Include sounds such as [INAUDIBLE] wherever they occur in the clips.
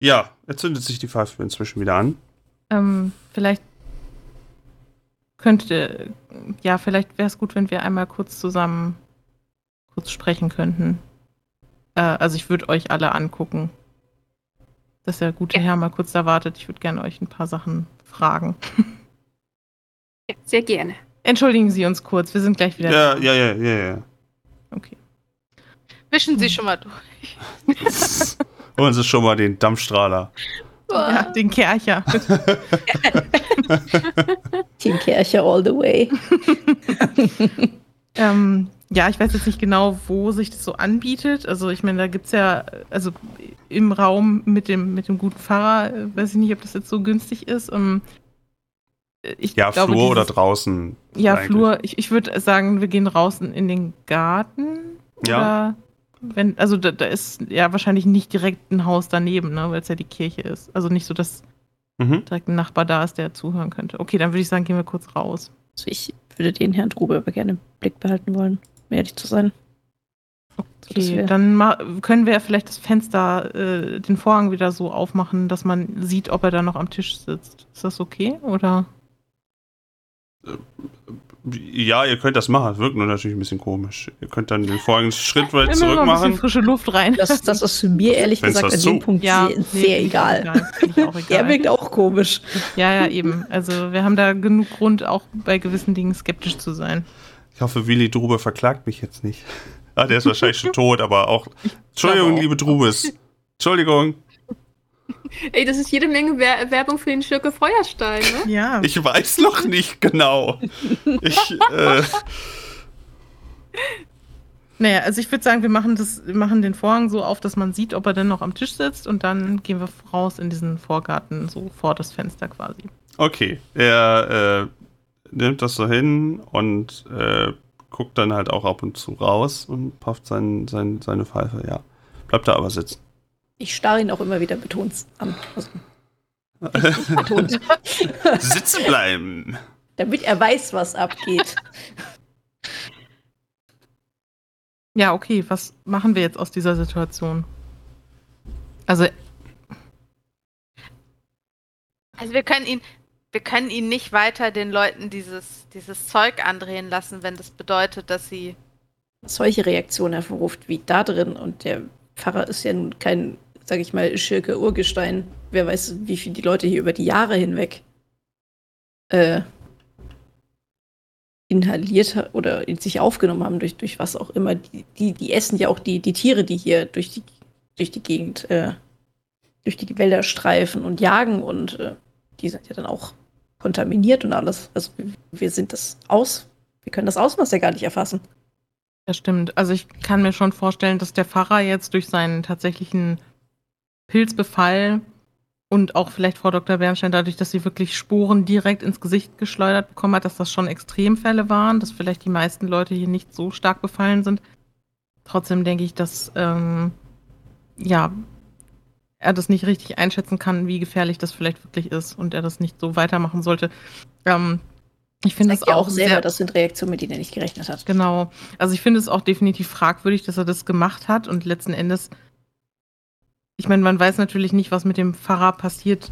Ja, jetzt zündet sich die Pfeife inzwischen wieder an. Ähm, vielleicht könnte, ja, vielleicht wäre es gut, wenn wir einmal kurz zusammen kurz sprechen könnten. Äh, also ich würde euch alle angucken. Dass der gute ja. Herr mal kurz da wartet. Ich würde gerne euch ein paar Sachen fragen. Ja, sehr gerne. Entschuldigen Sie uns kurz, wir sind gleich wieder ja, da. Ja, ja, ja, ja. Okay. Wischen Sie schon mal durch. [LAUGHS] [LAUGHS] Holen Sie schon mal den Dampfstrahler. Ja, den Kercher. [LAUGHS] den Kercher all the way. [LAUGHS] ähm, ja, ich weiß jetzt nicht genau, wo sich das so anbietet. Also ich meine, da gibt es ja, also im Raum mit dem, mit dem guten Pfarrer, äh, weiß ich nicht, ob das jetzt so günstig ist. Um, ähm, ich ja, glaube, Flur dieses, oder draußen. Ja, eigentlich. Flur. Ich, ich würde sagen, wir gehen raus in den Garten. Ja. Oder wenn, also da, da, ist ja wahrscheinlich nicht direkt ein Haus daneben, ne, weil es ja die Kirche ist. Also nicht so, dass mhm. direkt ein Nachbar da ist, der zuhören könnte. Okay, dann würde ich sagen, gehen wir kurz raus. Also ich würde den Herrn Trube aber gerne im Blick behalten wollen, um ehrlich zu sein. Okay, so, dann können wir vielleicht das Fenster, äh, den Vorhang wieder so aufmachen, dass man sieht, ob er da noch am Tisch sitzt. Ist das okay? Oder? Ja, ihr könnt das machen. Das wirkt nur natürlich ein bisschen komisch. Ihr könnt dann den folgenden [LAUGHS] Schritt weit zurück machen. Ein bisschen frische Luft rein. Das, das ist mir ehrlich Fenster gesagt an dem Punkt ja, sehr, nee, sehr egal. [LAUGHS] egal. er wirkt auch komisch. Ja, ja, eben. Also wir haben da genug Grund, auch bei gewissen Dingen skeptisch zu sein. Ich hoffe, Willi Drube verklagt mich jetzt nicht. Ah, der ist wahrscheinlich schon [LAUGHS] tot, aber auch. Entschuldigung, liebe Drubes. Entschuldigung. [LAUGHS] Ey, das ist jede Menge Wer Werbung für den Schirke Feuerstein, ne? Ja. Ich weiß noch nicht genau. Ich, äh. [LAUGHS] Naja, also ich würde sagen, wir machen, das, wir machen den Vorhang so auf, dass man sieht, ob er denn noch am Tisch sitzt und dann gehen wir raus in diesen Vorgarten, so vor das Fenster quasi. Okay, er äh, nimmt das so hin und äh, guckt dann halt auch ab und zu raus und pufft sein, sein, seine Pfeife, ja. Bleibt da aber sitzen. Ich starre ihn auch immer wieder betont an. Also, [LAUGHS] betont. Sitzen bleiben. Damit er weiß, was abgeht. Ja, okay, was machen wir jetzt aus dieser Situation? Also. Also wir können ihn, wir können ihn nicht weiter den Leuten dieses, dieses Zeug andrehen lassen, wenn das bedeutet, dass sie solche Reaktionen hervorruft wie da drin und der Pfarrer ist ja nun kein sag ich mal, Schirke Urgestein. Wer weiß, wie viel die Leute hier über die Jahre hinweg äh, inhaliert oder in sich aufgenommen haben, durch, durch was auch immer. Die, die, die essen ja auch die, die Tiere, die hier durch die, durch die Gegend, äh, durch die Wälder streifen und jagen und äh, die sind ja dann auch kontaminiert und alles. Also wir sind das aus, wir können das Ausmaß ja gar nicht erfassen. Das stimmt. Also ich kann mir schon vorstellen, dass der Pfarrer jetzt durch seinen tatsächlichen Pilzbefall und auch vielleicht Frau Dr. Bernstein dadurch, dass sie wirklich Sporen direkt ins Gesicht geschleudert bekommen hat, dass das schon Extremfälle waren, dass vielleicht die meisten Leute hier nicht so stark befallen sind. Trotzdem denke ich, dass ähm, ja er das nicht richtig einschätzen kann, wie gefährlich das vielleicht wirklich ist und er das nicht so weitermachen sollte. Ähm, ich finde es auch, auch selber, sehr, das sind Reaktionen, mit denen er nicht gerechnet hat. Genau. Also ich finde es auch definitiv fragwürdig, dass er das gemacht hat und letzten Endes ich meine, man weiß natürlich nicht, was mit dem Pfarrer passiert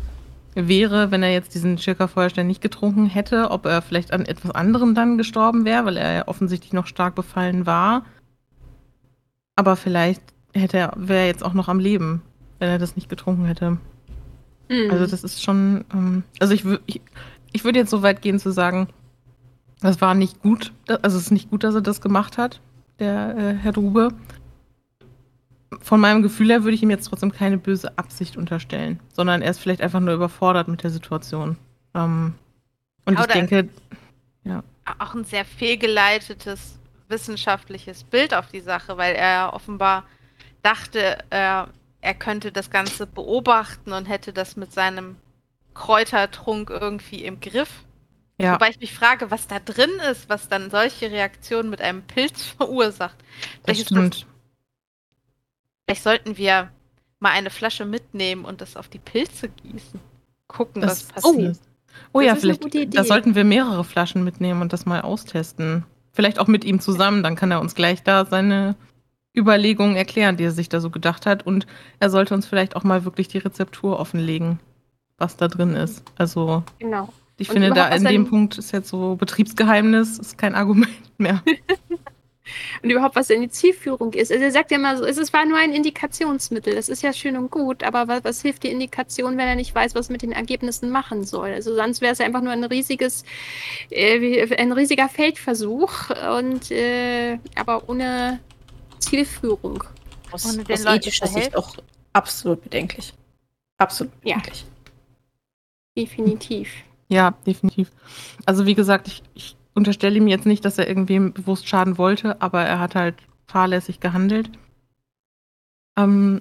wäre, wenn er jetzt diesen Schirker Feuerstein nicht getrunken hätte, ob er vielleicht an etwas anderem dann gestorben wäre, weil er ja offensichtlich noch stark befallen war. Aber vielleicht hätte er, wäre er jetzt auch noch am Leben, wenn er das nicht getrunken hätte. Mhm. Also das ist schon, ähm, also ich, ich, ich würde jetzt so weit gehen zu sagen, das war nicht gut, also es ist nicht gut, dass er das gemacht hat, der äh, Herr Drube. Von meinem Gefühl her würde ich ihm jetzt trotzdem keine böse Absicht unterstellen, sondern er ist vielleicht einfach nur überfordert mit der Situation. Ähm, und Ja, ich oder- denke, auch ein sehr fehlgeleitetes wissenschaftliches Bild auf die Sache, weil er offenbar dachte, er, er könnte das Ganze beobachten und hätte das mit seinem Kräutertrunk irgendwie im Griff. ja, Wobei ich mich frage, was da drin ist, was dann solche Reaktionen mit einem Pilz [LAUGHS] verursacht. das Vielleicht, ist stimmt. Vielleicht sollten wir mal eine Flasche mitnehmen und das auf die Pilze gießen. Gucken, Das, was Oh. passiert. oh Das ja, vielleicht da sollten wir mehrere Flaschen mitnehmen und das mal austesten. Vielleicht auch mit ihm zusammen, dann kann er uns gleich da seine Überlegungen erklären, die er sich da so gedacht hat. Und er sollte uns vielleicht auch mal wirklich die Rezeptur offenlegen, was da drin ist. Also Genau. ich Und finde, da in dem Punkt ist jetzt so Betriebsgeheimnis, ist kein Argument mehr. [LAUGHS] Und überhaupt, was denn die Zielführung ist. Also er sagt ja immer so, es ist- war nur ein Indikationsmittel. Das ist ja schön und gut, aber was, was hilft die Indikation, wenn er nicht weiß, was er mit den Ergebnissen machen soll? Also sonst wäre es ja einfach nur ein riesiges, äh, ein riesiger Feldversuch und äh, aber ohne Zielführung. Aus, Ohne den aus ethischer Sicht auch absolut bedenklich. Absolut Ja. bedenklich. Definitiv. Ja, definitiv. Also wie gesagt, ich, ich unterstelle ihm jetzt nicht, dass er irgendwem bewusst schaden wollte, aber er hat halt fahrlässig gehandelt. Ähm,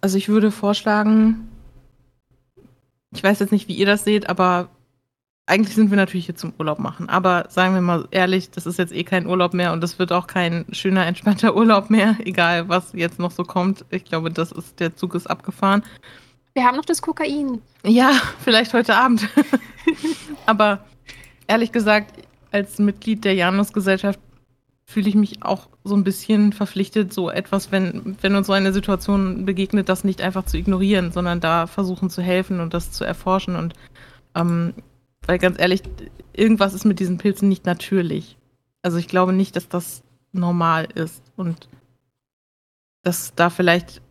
also ich würde vorschlagen, ich weiß jetzt nicht, wie ihr das seht, aber eigentlich sind wir natürlich hier zum Urlaub machen. Aber sagen wir mal ehrlich, das ist jetzt eh kein Urlaub mehr und das wird auch kein schöner, entspannter [LAUGHS] Urlaub mehr, egal was jetzt noch so kommt. Ich glaube, das ist, der Zug ist abgefahren. Wir haben noch das Kokain. Ja, vielleicht heute Abend. [LAUGHS] Aber ehrlich gesagt, als Mitglied der Janus-Gesellschaft fühle ich mich auch so ein bisschen verpflichtet, so etwas, wenn, wenn uns so eine Situation begegnet, das nicht einfach zu ignorieren, sondern da versuchen zu helfen und das zu erforschen. Und ähm, weil ganz ehrlich, irgendwas ist mit diesen Pilzen nicht natürlich. Also ich glaube nicht, dass das normal ist und dass da vielleicht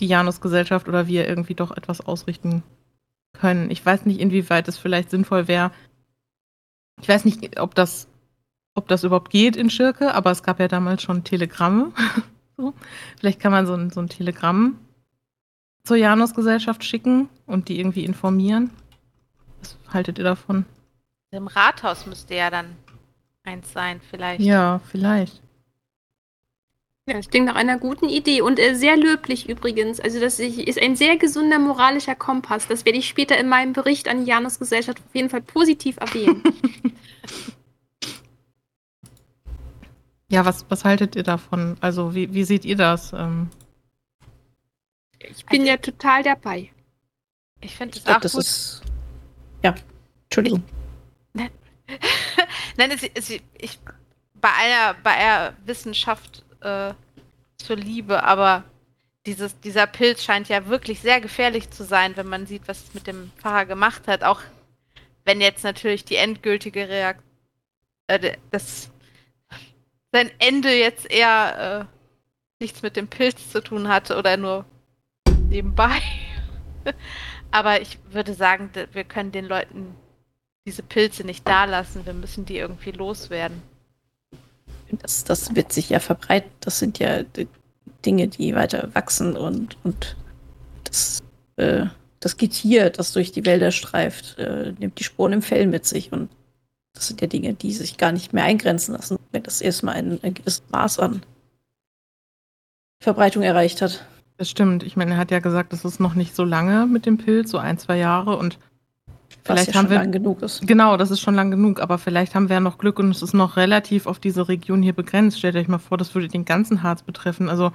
die Janus-Gesellschaft oder wir irgendwie doch etwas ausrichten können. Ich weiß nicht, inwieweit es vielleicht sinnvoll wäre. Ich weiß nicht, ob das, ob das überhaupt geht in Schirke, aber es gab ja damals schon Telegramme. [LAUGHS] so. Vielleicht kann man so ein, so ein Telegramm zur Janus-Gesellschaft schicken und die irgendwie informieren. Was haltet ihr davon? Im Rathaus müsste ja dann eins sein, vielleicht. Ja, vielleicht. Ja, das klingt nach einer guten Idee und äh, sehr löblich übrigens. Also das ist ein sehr gesunder moralischer Kompass. Das werde ich später in meinem Bericht an die Janus-Gesellschaft auf jeden Fall positiv erwähnen. [LAUGHS] Ja, was, was haltet ihr davon? Also, wie, wie seht ihr das? Ähm, Ich bin Also- ja total dabei. Ich finde glaube, auch das gut. ist. Ja, Entschuldigung. [LAUGHS] Nein, es, es, ich, bei aller, bei aller Wissenschaft äh, zur Liebe, aber dieses, dieser Pilz scheint ja wirklich sehr gefährlich zu sein, wenn man sieht, was es mit dem Pfarrer gemacht hat. Auch wenn jetzt natürlich die endgültige Reaktion, äh, das sein Ende jetzt eher äh, nichts mit dem Pilz zu tun hatte oder nur nebenbei. [LAUGHS] aber ich würde sagen, wir können den Leuten diese Pilze nicht da lassen. Wir müssen die irgendwie loswerden. Das, das wird sich ja verbreiten. Das sind ja Dinge, die weiter wachsen und, und das, äh, das Getier, das durch die Wälder streift, äh, nimmt die Spuren im Fell mit sich. Und das sind ja Dinge, die sich gar nicht mehr eingrenzen lassen, wenn das erstmal ein, ein gewisses Maß an Verbreitung erreicht hat. Das stimmt. Ich meine, er hat ja gesagt, das ist noch nicht so lange mit dem Pilz, so ein, zwei Jahre. Und vielleicht ja haben wir. lang genug ist. Genau, das ist schon lang genug, aber vielleicht haben wir ja noch Glück und es ist noch relativ auf diese Region hier begrenzt. Stellt euch mal vor, das würde den ganzen Harz betreffen. Also,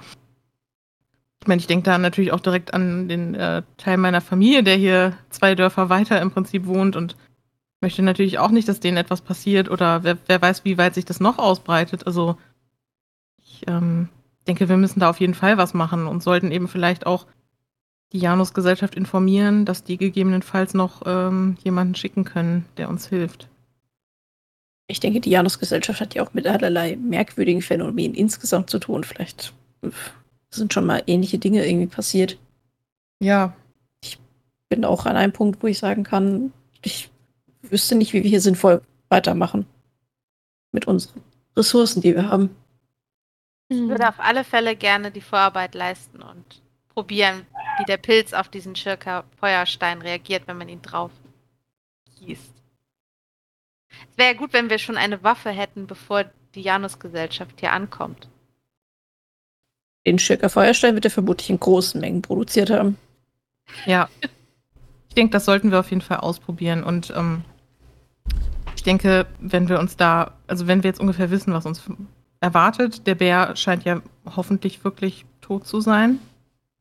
ich meine, ich denke da natürlich auch direkt an den äh, Teil meiner Familie, der hier zwei Dörfer weiter im Prinzip wohnt und möchte natürlich auch nicht, dass denen etwas passiert oder wer, wer weiß, wie weit sich das noch ausbreitet. Also, ich ähm, denke, wir müssen da auf jeden Fall was machen und sollten eben vielleicht auch die Janus-Gesellschaft informieren, dass die gegebenenfalls noch ähm, jemanden schicken können, der uns hilft. Ich denke, die Janus-Gesellschaft hat ja auch mit allerlei merkwürdigen Phänomenen insgesamt zu tun. Vielleicht sind schon mal ähnliche Dinge irgendwie passiert. Ja, bin auch an einem Punkt, wo ich sagen kann, ich wüsste nicht, wie wir hier sinnvoll weitermachen. Mit unseren Ressourcen, die wir haben. Ich würde auf alle Fälle gerne die Vorarbeit leisten und probieren, wie der Pilz auf diesen Schirker Feuerstein reagiert, wenn man ihn drauf gießt. Es wäre gut, wenn wir schon eine Waffe hätten, bevor die Janusgesellschaft hier ankommt. Den Schirker Feuerstein wird er vermutlich in großen Mengen produziert haben. Ja. Ich denke, das sollten wir auf jeden Fall ausprobieren. Und ähm, ich denke, wenn wir uns da, also wenn wir jetzt ungefähr wissen, was uns erwartet, der Bär scheint ja hoffentlich wirklich tot zu sein.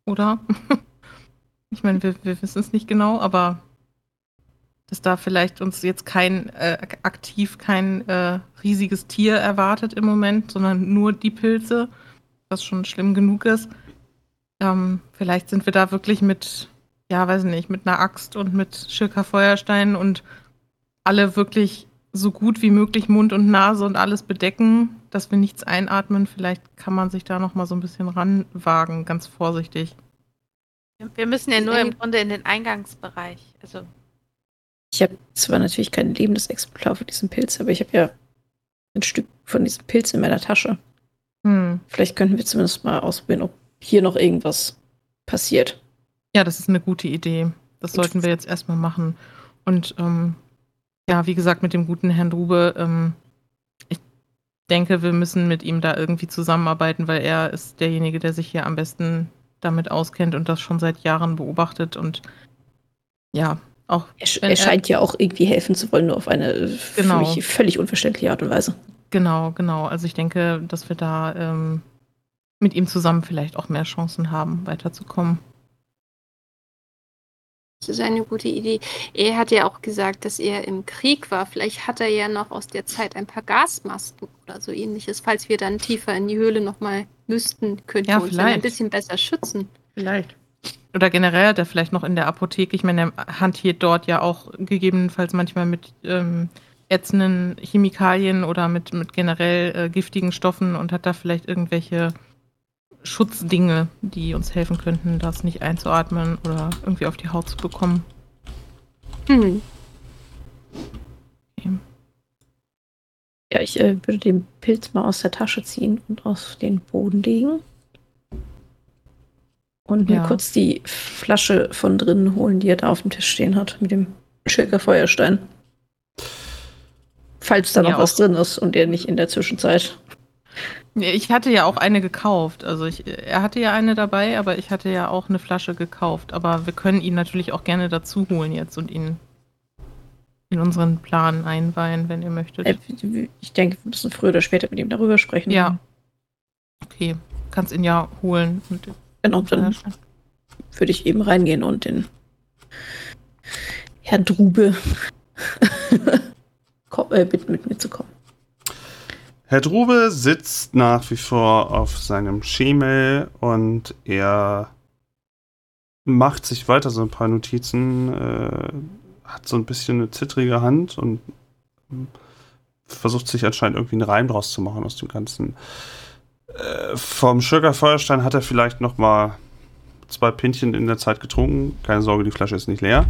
Oder? [LAUGHS] ich meine, wir, wir wissen es nicht genau, aber dass da vielleicht uns jetzt kein äh, aktiv kein äh, riesiges Tier erwartet im Moment, sondern nur die Pilze, was schon schlimm genug ist. Ähm, vielleicht sind wir da wirklich mit, ja, weiß nicht, mit einer Axt und mit Schirker Feuerstein und alle wirklich so gut wie möglich Mund und Nase und alles bedecken, dass wir nichts einatmen. Vielleicht kann man sich da noch mal so ein bisschen ranwagen, ganz vorsichtig. Wir müssen ja nur im Grunde in den Eingangsbereich. Also Ich habe zwar natürlich kein lebendes Exemplar von diesem Pilz, aber ich habe ja ein Stück von diesem Pilz in meiner Tasche. Hm. Vielleicht könnten wir zumindest mal ausprobieren, ob hier noch irgendwas passiert. Ja, das ist eine gute Idee. Das sollten wir jetzt erstmal machen. Und ähm, ja, wie gesagt, mit dem guten Herrn Drube, ähm, ich denke, wir müssen mit ihm da irgendwie zusammenarbeiten, weil er ist derjenige, der sich hier am besten damit auskennt und das schon seit Jahren beobachtet und ja, auch Er, er scheint ja auch irgendwie helfen zu wollen, nur auf eine Genau. für mich völlig unverständliche Art und Weise. Genau, genau. Also ich denke, dass wir da ähm, mit ihm zusammen vielleicht auch mehr Chancen haben, weiterzukommen. Das ist eine gute Idee. Er hat ja auch gesagt, dass er im Krieg war. Vielleicht hat er ja noch aus der Zeit ein paar Gasmasken oder so ähnliches. Falls wir dann tiefer in die Höhle nochmal müssten, könnten Ja, wir uns dann ein bisschen besser schützen. Vielleicht. Oder generell hat er vielleicht noch in der Apotheke, ich meine, er hantiert dort ja auch gegebenenfalls manchmal mit ähm, ätzenden Chemikalien oder mit, mit generell äh, giftigen Stoffen und hat da vielleicht irgendwelche Schutzdinge, die uns helfen könnten, das nicht einzuatmen oder irgendwie auf die Haut zu bekommen. Hm. Okay. Ja, ich äh, würde den Pilz mal aus der Tasche ziehen und auf den Boden legen. Und mir Ja. kurz die Flasche von drinnen holen, die er da auf dem Tisch stehen hat, mit dem Schirker Feuerstein. Falls da noch Ja, was auch- drin ist und er nicht in der Zwischenzeit. Ich hatte ja auch eine gekauft. Also ich, er hatte ja eine dabei, aber ich hatte ja auch eine Flasche gekauft. Aber wir können ihn natürlich auch gerne dazu holen jetzt und ihn in unseren Plan einweihen, wenn ihr möchtet. Äh, Ich denke, wir müssen früher oder später mit ihm darüber sprechen. Ja. Okay, kannst ihn ja holen. Genau, dann würde ich eben reingehen und den Herrn Drube [LAUGHS] äh, bitten, mit mir zu kommen. Herr Drube sitzt nach wie vor auf seinem Schemel und er macht sich weiter so ein paar Notizen, äh, hat so ein bisschen eine zittrige Hand und versucht sich anscheinend irgendwie einen Reim draus zu machen aus dem Ganzen. Äh, vom Sugar Feuerstein hat er vielleicht noch mal zwei Pinchen in der Zeit getrunken. Keine Sorge, die Flasche ist nicht leer.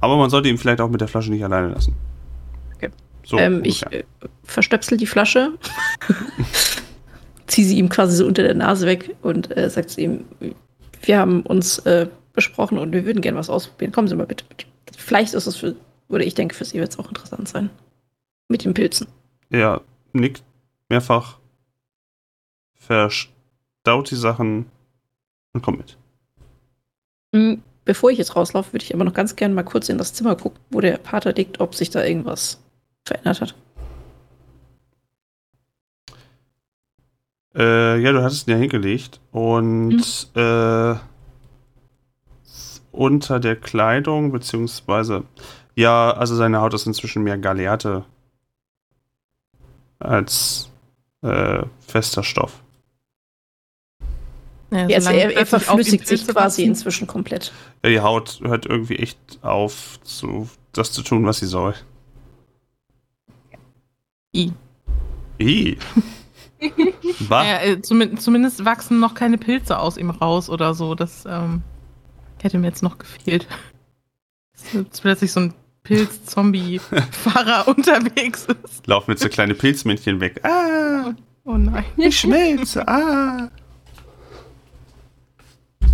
Aber man sollte ihn vielleicht auch mit der Flasche nicht alleine lassen. So, ähm, ich äh, verstöpsel die Flasche, [LAUGHS] ziehe sie ihm quasi so unter der Nase weg und äh, sage zu ihm, wir haben uns äh, besprochen und wir würden gerne was ausprobieren. Kommen Sie mal bitte mit. Vielleicht ist es für, oder ich denke, für Sie wird es auch interessant sein. Mit den Pilzen. Er nickt mehrfach, verstaut die Sachen und kommt mit. Hm, Bevor ich jetzt rauslaufe, würde ich aber noch ganz gerne mal kurz in das Zimmer gucken, wo der Pater liegt, ob sich da irgendwas verändert hat. Äh, ja, du hattest ihn ja hingelegt und äh, unter der Kleidung, beziehungsweise, ja, also seine Haut ist inzwischen mehr Galeate als äh, fester Stoff. Ja, Ja, also er, er verflüssigt sich quasi inzwischen komplett. Ja, die Haut hört irgendwie echt auf, zu, das zu tun, was sie soll. I. I. [LAUGHS] Ja, äh, zumi- zumindest wachsen noch keine Pilze aus ihm raus oder so. Das, ähm, Hätte mir jetzt noch gefehlt. Dass jetzt plötzlich so ein Pilz-Zombie-Fahrer [LAUGHS] unterwegs ist. Laufen jetzt so kleine Pilzmännchen weg. Ah, Oh nein. ich schmelze. Ah.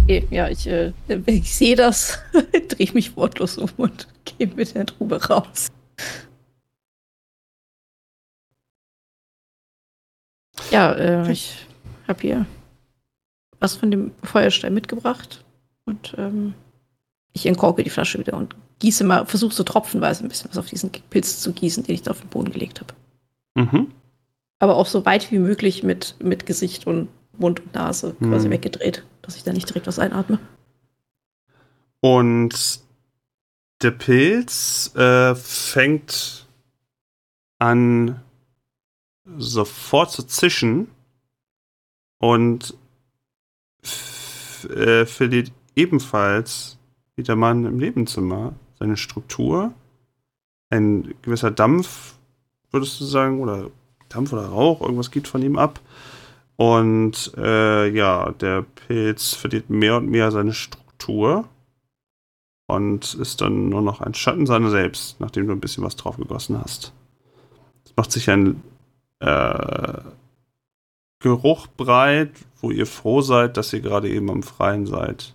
Okay, ja, ich, äh, ich sehe das, [LAUGHS] drehe mich wortlos um und gehe mit der Trube raus. Ja, äh, ich habe hier was von dem Feuerstein mitgebracht und ähm, ich entkorke die Flasche wieder und gieße mal, versuche so tropfenweise ein bisschen was auf diesen Pilz zu gießen, den ich da auf den Boden gelegt habe. Mhm. Aber auch so weit wie möglich mit, mit Gesicht und Mund und Nase quasi Hm. weggedreht, dass ich da nicht direkt was einatme. Und der Pilz äh, fängt an sofort zu zischen und äh, verliert ebenfalls wie der Mann im Nebenzimmer seine Struktur. Ein gewisser Dampf, würdest du sagen, oder Dampf oder Rauch, irgendwas geht von ihm ab. Und äh, ja, der Pilz verliert mehr und mehr seine Struktur und ist dann nur noch ein Schatten seiner selbst, nachdem du ein bisschen was drauf gegossen hast. Es macht sich ein äh, Geruch breit, wo ihr froh seid, dass ihr gerade eben am Freien seid.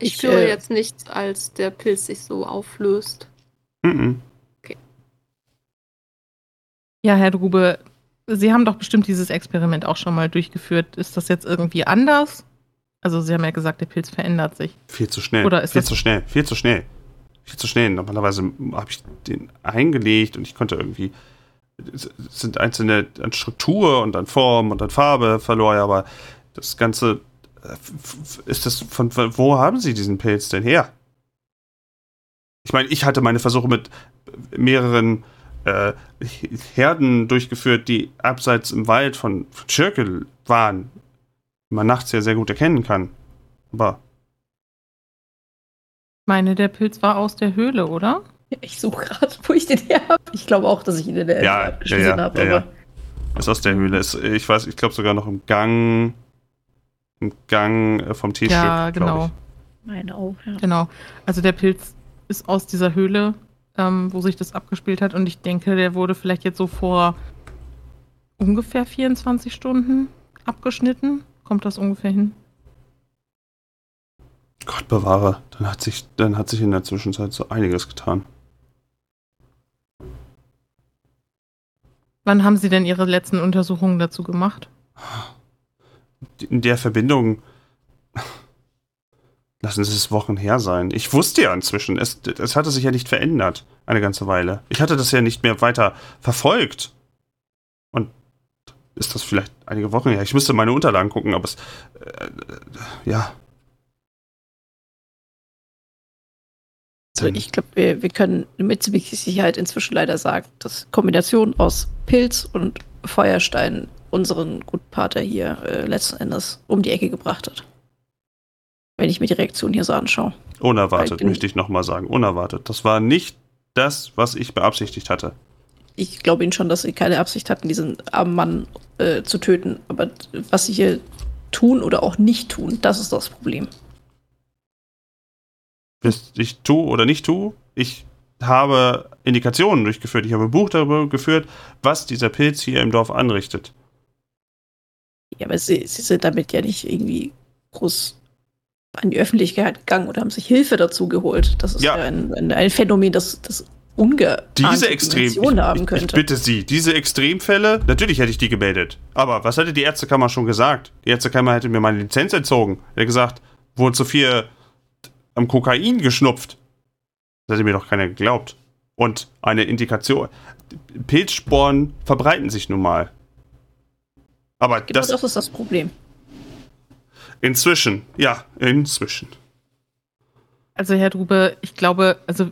Ich höre äh, jetzt nichts, als der Pilz sich so auflöst. Mhm. Ja, Herr Drube, Sie haben doch bestimmt dieses Experiment auch schon mal durchgeführt. Ist das jetzt irgendwie anders? Also Sie haben ja gesagt, der Pilz verändert sich. Viel zu schnell. Oder ist viel das- zu schnell. Viel zu schnell. Viel zu schnell. Normalerweise habe ich den eingelegt und ich konnte irgendwie. Es sind einzelne an Struktur und an Form und an Farbe verloren, aber das Ganze. äh, Ist das von wo haben Sie diesen Pilz denn her? Ich meine, ich hatte meine Versuche mit mehreren äh, Herden durchgeführt, die abseits im Wald von, Schirkel waren, die man nachts ja sehr gut erkennen kann. Aber meine, der Pilz war aus der Höhle, oder? Ja, ich suche gerade, wo ich den her habe. Ich glaube auch, dass ich ihn in der Ja, Erde ja, ja, habe, ja, Ist aus der Höhle. Ist, ich weiß, ich glaube sogar noch im Gang. Im Gang äh, vom T-Stück. ja, genau. meine auch, ja. Genau. Also der Pilz ist aus dieser Höhle, ähm, wo sich das abgespielt hat. Und ich denke, der wurde vielleicht jetzt so vor ungefähr 24 Stunden abgeschnitten. Kommt das ungefähr hin? Gott bewahre. Dann hat, sich, dann hat sich in der Zwischenzeit so einiges getan. Wann haben Sie denn Ihre letzten Untersuchungen dazu gemacht? In der Verbindung. Lassen Sie es Wochen her sein. Ich wusste ja inzwischen, es, es hatte sich ja nicht verändert. Eine ganze Weile. Ich hatte das ja nicht mehr weiter verfolgt. Und ist das vielleicht einige Wochen her? Ich müsste meine Unterlagen gucken, aber es. Äh, äh, ja. Also ich glaube, wir, wir können mit ziemlicher Sicherheit inzwischen leider sagen, dass Kombination aus Pilz und Feuerstein unseren guten Pater hier äh, letzten Endes um die Ecke gebracht hat. Wenn ich mir die Reaktion hier so anschaue. Unerwartet, Weil- möchte ich nochmal sagen. Unerwartet. Das war nicht das, was ich beabsichtigt hatte. Ich glaube Ihnen schon, dass Sie keine Absicht hatten, diesen armen Mann äh, zu töten. Aber was Sie hier tun oder auch nicht tun, das ist das Problem. Was ich tue oder nicht tue, ich habe Indikationen durchgeführt. Ich habe ein Buch darüber geführt, was dieser Pilz hier im Dorf anrichtet. Ja, aber Sie, Sie sind damit ja nicht irgendwie groß an die Öffentlichkeit gegangen oder haben sich Hilfe dazu geholt. Das ist Ja. ja, ein, ein, ein Phänomen, das, das ungeahnte Diese Extrem. Ich, haben ich, ich könnte. bitte Sie, diese Extremfälle, natürlich hätte ich die gemeldet. Aber was hätte die Ärztekammer schon gesagt? Die Ärztekammer hätte mir meine Lizenz entzogen. Er hätte gesagt, wurde zu viel am Kokain geschnupft. Das hätte mir doch keiner geglaubt. Und eine Indikation. Pilzsporen verbreiten sich nun mal. Aber genau das, das ist das Problem. inzwischen, ja, inzwischen. Also Herr Drube, ich glaube, also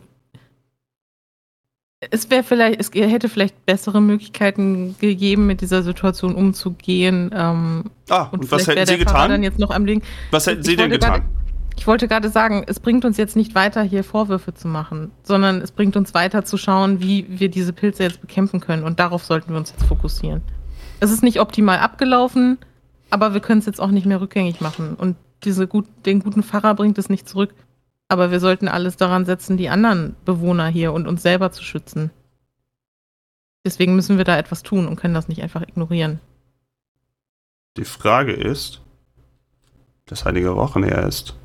es wäre vielleicht, es hätte vielleicht bessere Möglichkeiten gegeben, mit dieser Situation umzugehen. Ähm, Ah, und, und, was hätten Sie getan? jetzt noch am Leben. Was hätten Ich Sie denn getan? Ich wollte gerade sagen, es bringt uns jetzt nicht weiter, hier Vorwürfe zu machen, sondern es bringt uns weiter zu schauen, wie wir diese Pilze jetzt bekämpfen können. Und darauf sollten wir uns jetzt fokussieren. Es ist nicht optimal abgelaufen. aber wir können es jetzt auch nicht mehr rückgängig machen. Und diese gut, den guten Pfarrer bringt es nicht zurück. Aber wir sollten alles daran setzen, die anderen Bewohner hier und uns selber zu schützen. Deswegen müssen wir da etwas tun und können das nicht einfach ignorieren. Die Frage ist, das einige Wochen her ist.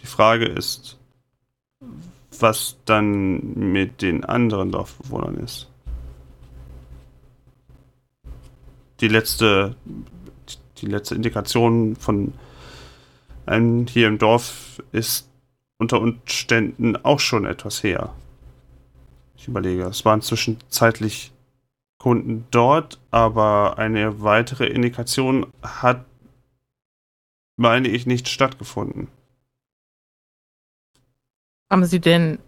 Die Frage ist, was dann mit den anderen Dorfbewohnern ist. Die letzte, die letzte Indikation von einem hier im Dorf ist unter Umständen auch schon etwas her. Ich überlege, es waren zwischenzeitlich Kunden dort, aber eine weitere Indikation hat, meine ich, nicht stattgefunden. Haben Sie denn,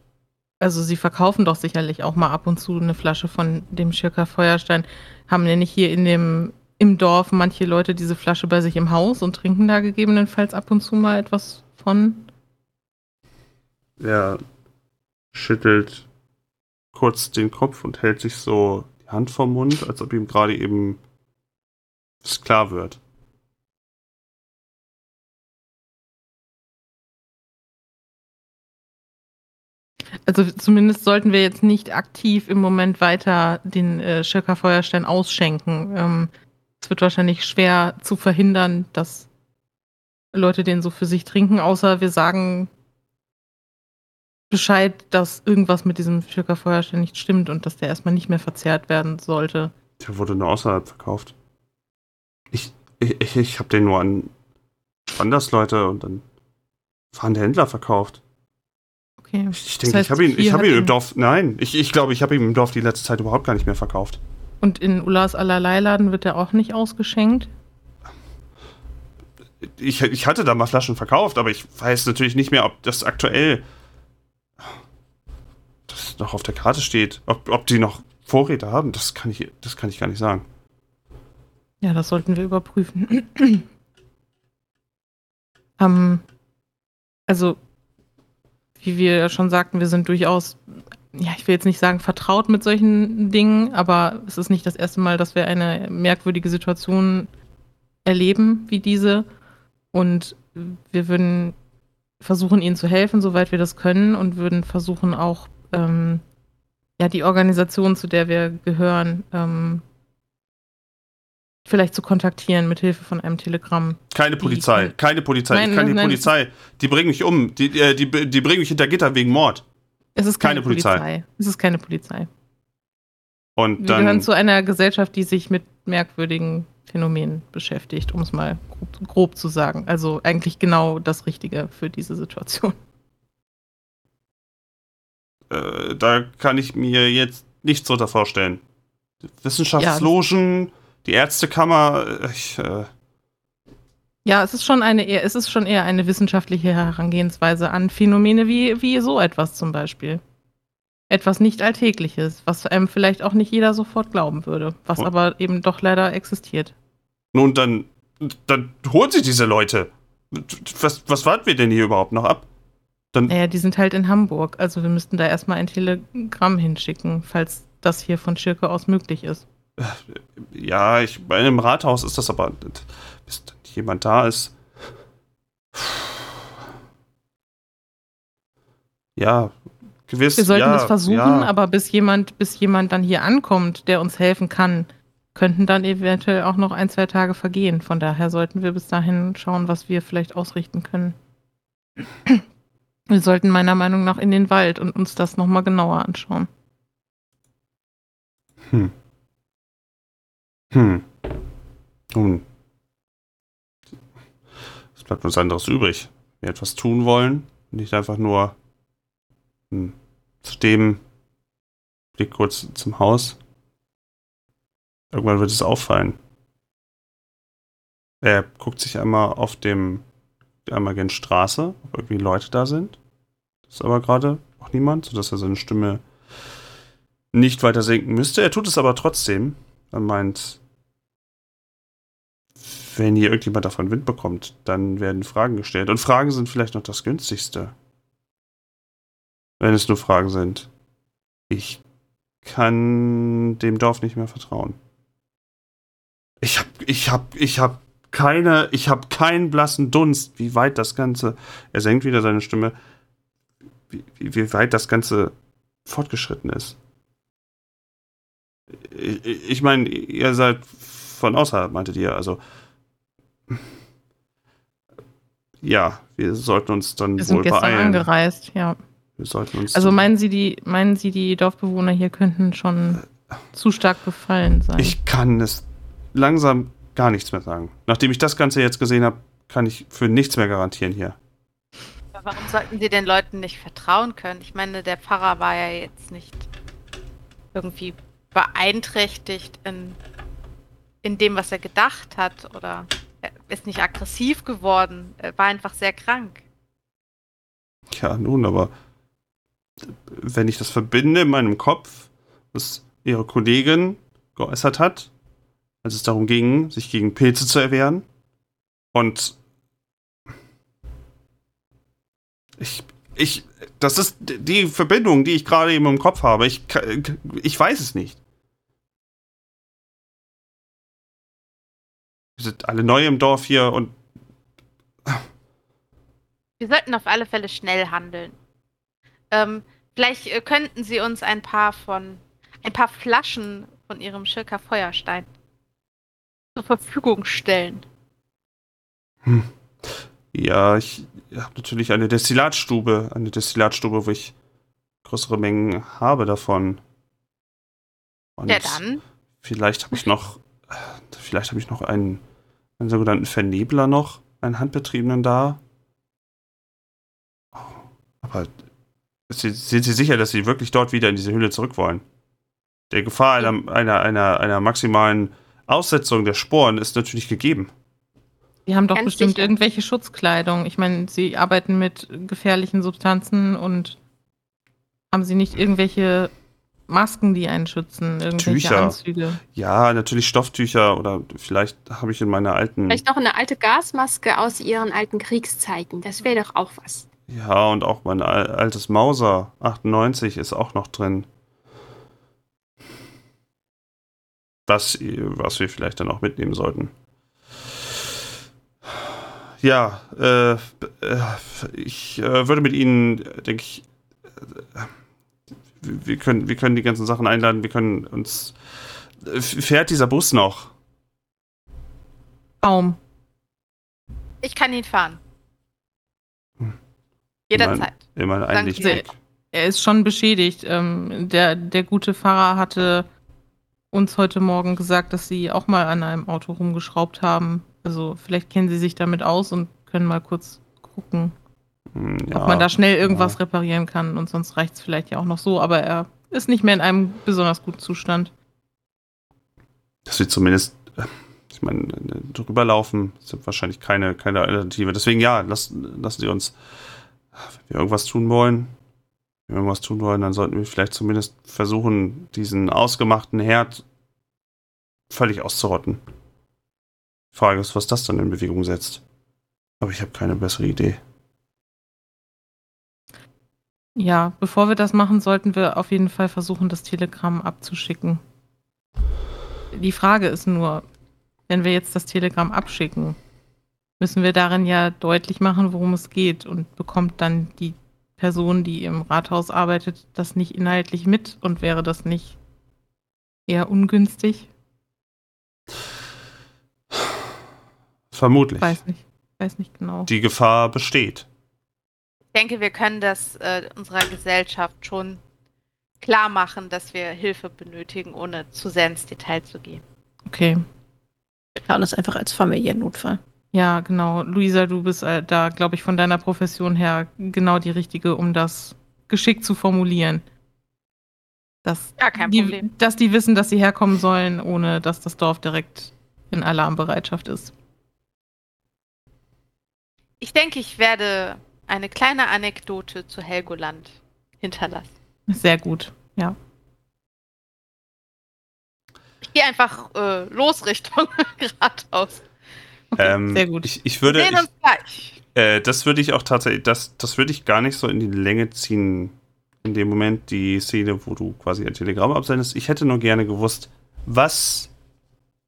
also Sie verkaufen doch sicherlich auch mal ab und zu eine Flasche von dem Schirker Feuerstein. Haben denn nicht hier in dem, im Dorf manche Leute diese Flasche bei sich im Haus und trinken da gegebenenfalls ab und zu mal etwas von? Er schüttelt kurz den Kopf und hält sich so die Hand vom Mund, als ob ihm gerade eben es klar wird. Also zumindest sollten wir jetzt nicht aktiv im Moment weiter den äh, Schirker Feuerstein ausschenken. Ähm, es wird wahrscheinlich schwer zu verhindern, dass Leute den so für sich trinken, außer wir sagen Bescheid, dass irgendwas mit diesem Schirker Feuerstein nicht stimmt und dass der erstmal nicht mehr verzehrt werden sollte. Der wurde nur außerhalb verkauft. Ich, ich, ich habe den nur an Wandersleute und dann fahrende Händler verkauft. Okay. Ich, denke, ich habe ihn, ich hab ihn im Dorf. Nein, ich, ich glaube, ich habe ihn im Dorf die letzte Zeit überhaupt gar nicht mehr verkauft. Und in Ullas Allerlei-Laden wird er auch nicht ausgeschenkt? Ich, ich hatte da mal Flaschen verkauft, aber ich weiß natürlich nicht mehr, ob das aktuell das noch auf der Karte steht. Ob, ob die noch Vorräte haben, das kann, ich, das kann ich gar nicht sagen. Ja, das sollten wir überprüfen. [CLEARS THROAT] ähm, also, wie wir schon sagten, wir sind durchaus, ja, ich will jetzt nicht sagen vertraut mit solchen Dingen, aber es ist nicht das erste Mal, dass wir eine merkwürdige Situation erleben wie diese. Und wir würden versuchen, ihnen zu helfen, soweit wir das können, und würden versuchen auch, ähm, ja, die Organisation, zu der wir gehören, ähm, vielleicht zu kontaktieren mit Hilfe von einem Telegramm. Keine Polizei, die, keine Polizei, nein, ich kann nein, die nein, Polizei. Die bringen mich um, die, äh, die, die bringen mich hinter Gitter wegen Mord. Es ist keine, keine Polizei. Polizei. Es ist keine Polizei. Und wir dann, gehören zu einer Gesellschaft, die sich mit merkwürdigen Phänomenen beschäftigt, um es mal grob, grob zu sagen. Also eigentlich genau das Richtige für diese Situation. Äh, da kann ich mir jetzt nichts drunter vorstellen. Wissenschaftslogen, ja, die Ärztekammer, äh, ich, äh ja, es ist schon eine eher, es ist schon eher eine wissenschaftliche Herangehensweise an Phänomene wie, wie so etwas zum Beispiel. Etwas nicht Alltägliches, was einem vielleicht auch nicht jeder sofort glauben würde, was oh. aber eben doch leider existiert. Nun, dann, dann holen sich diese Leute. Was, was warten wir denn hier überhaupt noch ab? Dann naja, die sind halt in Hamburg, also wir müssten da erstmal ein Telegramm hinschicken, falls das hier von Schirke aus möglich ist. Ja, ich, bei einem Rathaus ist das aber, bis jemand da ist. Ja, gewiss. Wir sollten ja, es versuchen, ja. aber bis jemand, bis jemand dann hier ankommt, der uns helfen kann, könnten dann eventuell auch noch ein, zwei Tage vergehen. Von daher sollten wir bis dahin schauen, was wir vielleicht ausrichten können. Wir sollten meiner Meinung nach in den Wald und uns das nochmal genauer anschauen. Hm. Hm. Nun. Es bleibt uns anderes übrig. Wir etwas tun wollen. Nicht einfach nur hm, zu dem Blick kurz zum Haus. Irgendwann wird es auffallen. Er guckt sich einmal auf dem einmal gen Straße, ob irgendwie Leute da sind. Das ist aber gerade auch niemand, sodass er seine Stimme nicht weiter senken müsste. Er tut es aber trotzdem. Er meint, wenn hier irgendjemand davon Wind bekommt, dann werden Fragen gestellt. Und Fragen sind vielleicht noch das günstigste. Wenn es nur Fragen sind. Ich kann dem Dorf nicht mehr vertrauen. Ich hab, ich habe ich hab keine, ich habe keinen blassen Dunst, wie weit das Ganze, er senkt wieder seine Stimme, wie, wie weit das Ganze fortgeschritten ist. Ich, ich meine, ihr seid von außerhalb, meintet ihr, also. Ja, wir sollten uns dann Wir sind wohl gestern beeilen. angereist, ja. Wir sollten uns Also meinen Sie, die, meinen Sie, die Dorfbewohner hier könnten schon zu stark befallen sein? Ich kann es langsam gar nichts mehr sagen. Nachdem ich das Ganze jetzt gesehen habe, kann ich für nichts mehr garantieren hier. Aber warum sollten sie den Leuten nicht vertrauen können? Ich meine, der Pfarrer war ja jetzt nicht irgendwie beeinträchtigt in, in dem, was er gedacht hat oder er ist nicht aggressiv geworden. Er war einfach sehr krank. Ja, nun, aber wenn ich das verbinde in meinem Kopf, was ihre Kollegin geäußert hat, als es darum ging, sich gegen Pilze zu erwehren, und ich, ich, das ist die Verbindung, die ich gerade eben im Kopf habe. Ich, ich weiß es nicht. Wir sind alle neu im Dorf hier und Wir sollten auf alle Fälle schnell handeln. Ähm, vielleicht äh, könnten Sie uns ein paar von ein paar Flaschen von Ihrem Schirker Feuerstein zur Verfügung stellen. Ja, ich habe natürlich eine Destillatstube, eine Destillatstube, wo ich größere Mengen habe davon. Und Ja, dann. vielleicht habe ich noch, [LAUGHS] vielleicht habe ich noch einen, einen sogenannten Vernebler noch, einen handbetriebenen da. Aber Sie- sind Sie sicher, dass Sie wirklich dort wieder in diese Höhle zurück wollen? Der Gefahr einer, einer, einer, einer maximalen Aussetzung der Sporen ist natürlich gegeben. Die haben doch Ganz bestimmt sicher. irgendwelche Schutzkleidung. Ich meine, sie arbeiten mit gefährlichen Substanzen und haben sie nicht irgendwelche Masken, die einen schützen, irgendwelche Tücher. Anzüge. Ja, natürlich Stofftücher oder vielleicht habe ich in meiner alten. Vielleicht noch eine alte Gasmaske aus ihren alten Kriegszeiten. Das wäre doch auch was. Ja, und auch mein al- altes Mauser 98 ist auch noch drin. Das, was wir vielleicht dann auch mitnehmen sollten. Ja, äh, ich äh, würde mit Ihnen, denke ich, äh, wir können, wir können die ganzen Sachen einladen, wir können uns. äh, Fährt dieser Bus noch? Baum. Ich kann ihn fahren. Hm. Jederzeit. Immer eigentlich. Danke. weg. Er ist schon beschädigt. Ähm, der, der gute Pfarrer hatte uns heute Morgen gesagt, dass sie auch mal an einem Auto rumgeschraubt haben. Also vielleicht kennen sie sich damit aus und können mal kurz gucken, Hm, ob ja, man da schnell irgendwas ja. reparieren kann. Und sonst reicht es vielleicht ja auch noch so. Aber er ist nicht mehr in einem besonders guten Zustand. dass wir zumindest, äh, ich meine, äh, drüber laufen, sind wahrscheinlich keine, keine Alternative. Deswegen ja, lassen, lassen Sie uns, wenn wir irgendwas tun wollen, wenn wir irgendwas tun wollen, dann sollten wir vielleicht zumindest versuchen, diesen ausgemachten Herd völlig auszurotten. Frage ist, was das dann in Bewegung setzt. Aber ich habe keine bessere Idee. Ja, bevor wir das machen, sollten wir auf jeden Fall versuchen, das Telegramm abzuschicken. Die Frage ist nur, wenn wir jetzt das Telegramm abschicken, müssen wir darin ja deutlich machen, worum es geht und bekommt dann die Person, die im Rathaus arbeitet, das nicht inhaltlich mit und wäre das nicht eher ungünstig? Vermutlich. Weiß nicht. Weiß nicht genau. Die Gefahr besteht. Ich denke, wir können das äh, unserer Gesellschaft schon klar machen, dass wir Hilfe benötigen, ohne zu sehr ins Detail zu gehen. Okay. Wir planen das einfach als Familiennotfall. Ja, genau. Luisa, du bist äh, da, glaube ich, von deiner Profession her genau die Richtige, um das geschickt zu formulieren. Dass Ja, kein die, Problem. Dass die wissen, dass sie herkommen sollen, ohne dass das Dorf direkt in Alarmbereitschaft ist. Ich denke, ich werde eine kleine Anekdote zu Helgoland hinterlassen. Sehr gut. Ja. Ich gehe einfach äh, los Richtung [LAUGHS] Rathaus. Okay, Ähm, sehr gut. Ich, ich Wir würde. sehen Ich, uns gleich. Äh, das würde ich auch tatsächlich, das, das würde ich gar nicht so in die Länge ziehen. In dem Moment, die Szene, wo du quasi ein Telegramm absendest. Ich hätte nur gerne gewusst, was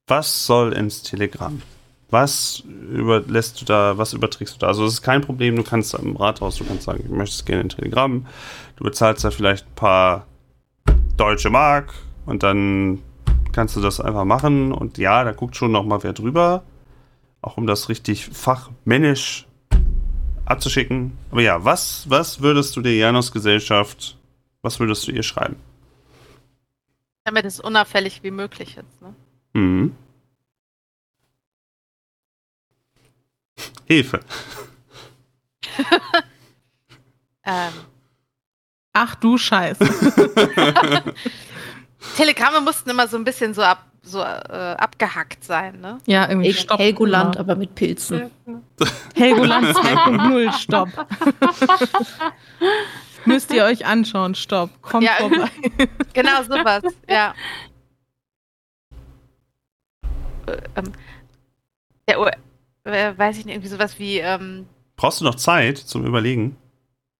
Was soll ins Telegramm? Was überlässt du da, was überträgst du da? Also es ist kein Problem, du kannst im Rathaus, du kannst sagen, ich möchte es gerne in Telegramm. Du bezahlst da vielleicht ein paar deutsche Mark und dann kannst du das einfach machen. Und ja, da guckt schon noch mal wer drüber. Auch um das richtig fachmännisch abzuschicken. Aber ja, was, was würdest du der Janus-Gesellschaft, was würdest du ihr schreiben? Damit es unauffällig wie möglich ist. Ne? Mhm. Hilfe. [LAUGHS] Ähm, Ach du Scheiße. [LAUGHS] Telegramme mussten immer so ein bisschen so, ab, so äh, abgehackt sein, ne? ja, irgendwie Ich Stopp. Helgoland, Genau. aber mit Pilzen. [LAUGHS] Helgoland 2.0, Stopp. Müsst ihr euch anschauen, Stopp. Kommt Ja. vorbei. Genau sowas, ja. Äh, ähm, der, Ur- äh, weiß ich nicht, irgendwie sowas wie, ähm, Brauchst du noch Zeit zum Überlegen?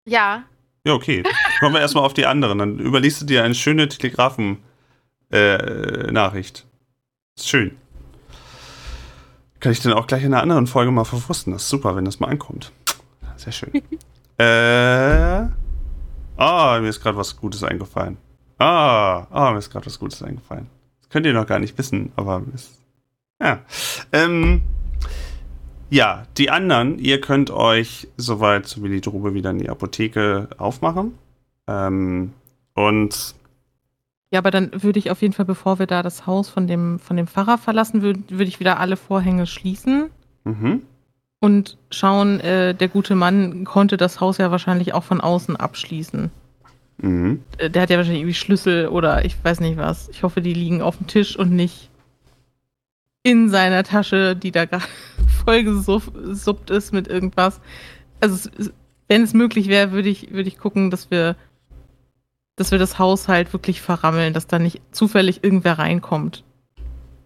ja, Ja, okay. Kommen wir erstmal auf die anderen. Dann überlegst du dir eine schöne Telegrafen-Nachricht. ist schön. Kann ich dann auch gleich in einer anderen Folge mal verwursten. Das ist super, wenn das mal ankommt. Sehr schön. [LAUGHS] äh. Ah, mir ist gerade was Gutes eingefallen. Ah, ah, mir ist gerade was Gutes eingefallen. Das könnt ihr noch gar nicht wissen, aber ist. Ja. Ähm. Ja, die anderen, ihr könnt euch soweit wie die Drube wieder in die Apotheke aufmachen. Ähm, und Ja, aber dann würde ich auf jeden Fall, bevor wir da das Haus von dem, von dem Pfarrer verlassen, würde würd ich wieder alle Vorhänge schließen mhm, und schauen, äh, der gute Mann konnte das Haus ja wahrscheinlich auch von außen abschließen. mhm, Äh, Der hat ja wahrscheinlich irgendwie Schlüssel oder ich weiß nicht was. Ich hoffe, die liegen auf dem Tisch und nicht in seiner Tasche, die da gerade [LAUGHS] vollgesuppt ist mit irgendwas. Also wenn es möglich wäre, würde ich, würde ich gucken, dass wir, dass wir das Haus halt wirklich verrammeln, dass da nicht zufällig irgendwer reinkommt.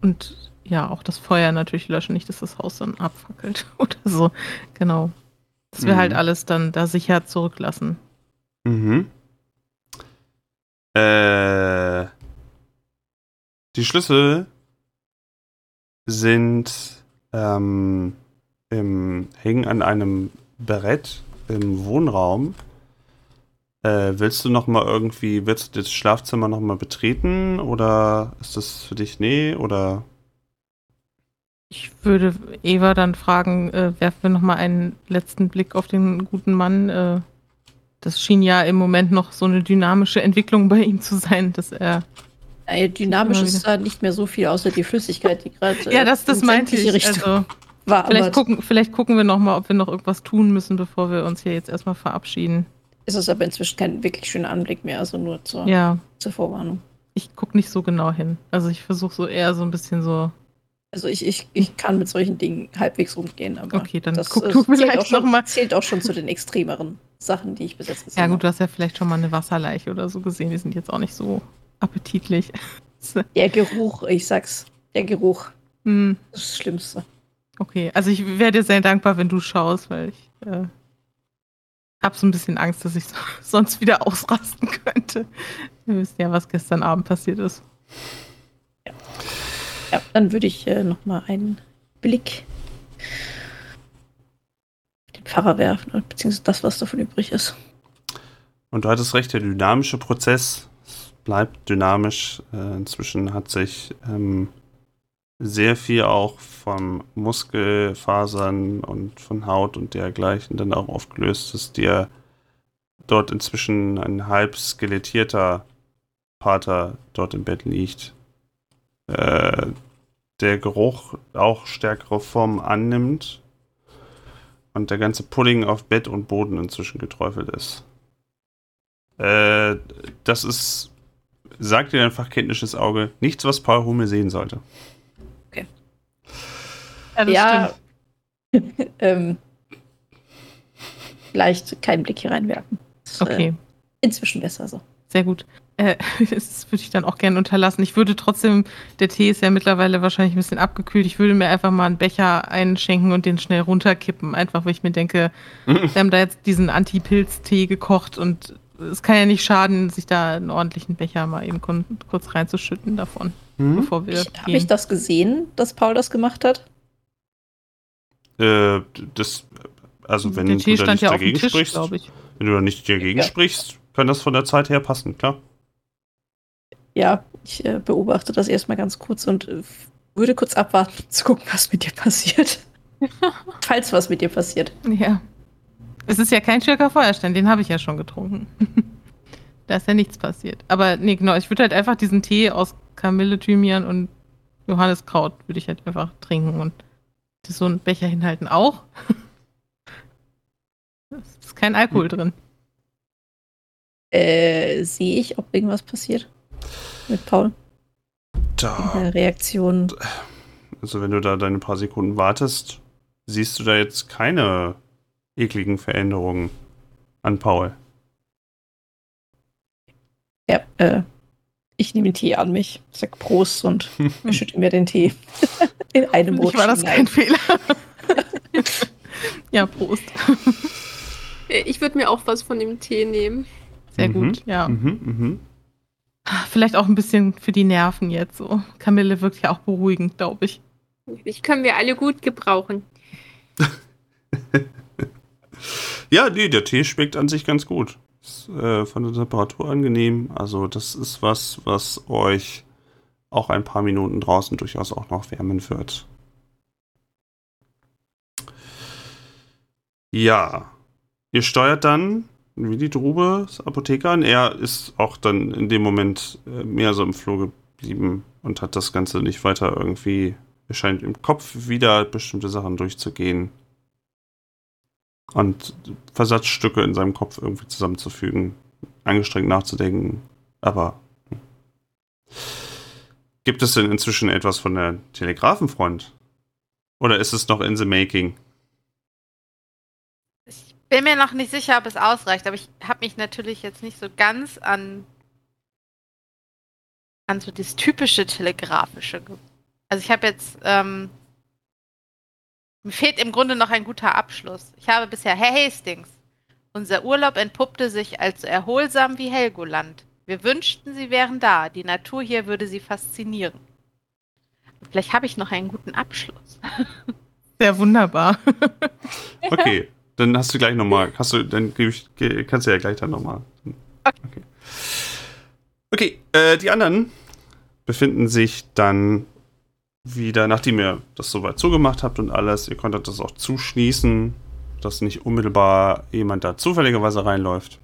Und ja, auch das Feuer natürlich löschen, nicht, dass das Haus dann abfackelt [LAUGHS] oder so. Genau. Dass wir Mhm. halt alles dann da sicher zurücklassen. mhm. Äh, die Schlüssel sind ähm, im, hängen an einem Brett im Wohnraum. Äh, willst du noch mal irgendwie, willst du das Schlafzimmer noch mal betreten oder ist das für dich nee oder Ich würde Eva dann fragen, äh, werfen wir nochmal einen letzten Blick auf den guten Mann. Äh, das schien ja im Moment noch so eine dynamische Entwicklung bei ihm zu sein, dass er. Naja, dynamisch ist da nicht mehr so viel, außer die Flüssigkeit, die gerade ja, das, das in meinte ich. Richtung Also, [LAUGHS] war. vielleicht, gucken, vielleicht gucken wir nochmal, ob wir noch irgendwas tun müssen, bevor wir uns hier jetzt erstmal verabschieden. ist es aber inzwischen kein wirklich schöner Anblick mehr, also nur zur, Ja, zur Vorwarnung. ich gucke nicht so genau hin. Also ich versuche so eher so ein bisschen so. Also ich, ich, ich kann mit solchen Dingen halbwegs umgehen, aber Okay, dann das guck äh, du zählt, vielleicht auch schon, noch mal. zählt auch schon zu den extremeren Sachen, die ich bis jetzt gesehen Ja gut, habe. du hast ja vielleicht schon mal eine Wasserleiche oder so gesehen. Die sind jetzt auch nicht so appetitlich. [LAUGHS] Der Geruch, ich sag's, der Geruch, hm. das ist das Schlimmste. Okay, also ich wäre dir sehr dankbar, wenn du schaust, weil ich äh, habe so ein bisschen Angst, dass ich so, [LAUGHS] sonst wieder ausrasten könnte. Wir wissen ja, was gestern Abend passiert ist. Ja, dann würde ich äh, noch mal einen Blick auf den Pfarrer werfen, beziehungsweise das, was davon übrig ist. Und du hattest recht, der dynamische Prozess bleibt dynamisch. Äh, inzwischen hat sich ähm, sehr viel auch von Muskelfasern und von Haut und dergleichen dann auch aufgelöst, dass dir dort inzwischen ein halb skelettierter Pater dort im Bett liegt. Äh, der Geruch auch stärkere Form annimmt und der ganze Pudding auf Bett und Boden inzwischen geträufelt ist. Äh, das ist, sagt dir dein fachkenntnisches Auge, nichts, was Paul Hummel sehen sollte. das ja, [LAUGHS] ähm, vielleicht keinen Blick hier reinwerfen. Ist, Okay, Äh, inzwischen besser so. sehr gut. Äh, [LAUGHS] das würde ich dann auch gerne unterlassen. Ich würde trotzdem, der Tee ist ja mittlerweile wahrscheinlich ein bisschen abgekühlt. Ich würde mir einfach mal einen Becher einschenken und den schnell runterkippen. Einfach, weil ich mir denke, [LAUGHS] wir haben da jetzt diesen Anti-Pilz-Tee gekocht und es kann ja nicht schaden, sich da einen ordentlichen Becher mal eben kurz reinzuschütten davon, Hm? bevor wir Ich, Habe ich das gesehen, dass Paul das gemacht hat? Äh, das, also wenn Der du da stand nicht ja dagegen Tisch, sprichst, glaube ich. wenn du da nicht dagegen Ja. sprichst, kann das von der Zeit her passen, klar. Ja, ich äh, beobachte das erstmal ganz kurz und äh, würde kurz abwarten, zu gucken, was mit dir passiert. [LAUGHS] Falls was mit dir passiert. Ja. Es ist ja kein Schirker Feuerstein, den habe ich ja schon getrunken. [LAUGHS] da ist ja nichts passiert. Aber nee, genau, ich würde halt einfach diesen Tee aus Kamille, Thymian und Johanniskraut würde ich halt einfach trinken und das so einen Becher hinhalten auch. [LAUGHS] Es ist kein Alkohol drin. Äh, sehe ich, ob irgendwas passiert mit Paul? Da, Eine Reaktion. also wenn du da deine paar Sekunden wartest, siehst du da jetzt keine ekligen Veränderungen an Paul. Ja, äh, ich nehme den Tee an mich, sag Prost und [LAUGHS] schütte mir den Tee [LAUGHS] in einem mich war das hinein. kein Fehler. [LAUGHS] ja, Prost. Äh, Ich würde mir auch was von dem Tee nehmen. Sehr Mhm. gut, ja. Mhm, mhm. Vielleicht auch ein bisschen für die Nerven jetzt so. Kamille wirkt ja auch beruhigend, glaube ich. Ich können wir alle gut gebrauchen. Ja, nee, der Tee schmeckt an sich ganz gut. Ist, äh, von der Temperatur angenehm. Also das ist was, was euch auch ein paar Minuten draußen durchaus auch noch wärmen wird. Ja, ihr steuert dann wie die Drube das Apotheker an. Er ist auch dann in dem Moment äh, mehr so im Floh geblieben und hat das Ganze nicht weiter irgendwie. Er scheint im Kopf wieder bestimmte Sachen durchzugehen und Versatzstücke in seinem Kopf irgendwie zusammenzufügen, angestrengt nachzudenken. Aber hm. gibt es denn inzwischen etwas von der Telegrafenfront? Oder ist es noch in the making? Ich bin mir noch nicht sicher, ob es ausreicht, aber ich habe mich natürlich jetzt nicht so ganz an an so das typische telegrafische. Also ich habe jetzt ähm, mir fehlt im Grunde noch ein guter Abschluss. Ich habe bisher Herr Hastings. Unser Urlaub entpuppte sich als so erholsam wie Helgoland. Wir wünschten, Sie wären da. Die Natur hier würde Sie faszinieren. Vielleicht habe ich noch einen guten Abschluss. [LAUGHS] Sehr wunderbar. [LAUGHS] Okay, dann hast du gleich nochmal, hast du, dann gebe ich, kannst du ja gleich dann nochmal. Okay. Okay, äh, die anderen befinden sich dann wieder, nachdem ihr das soweit zugemacht habt und alles, ihr konntet das auch zuschließen, dass nicht unmittelbar jemand da zufälligerweise reinläuft.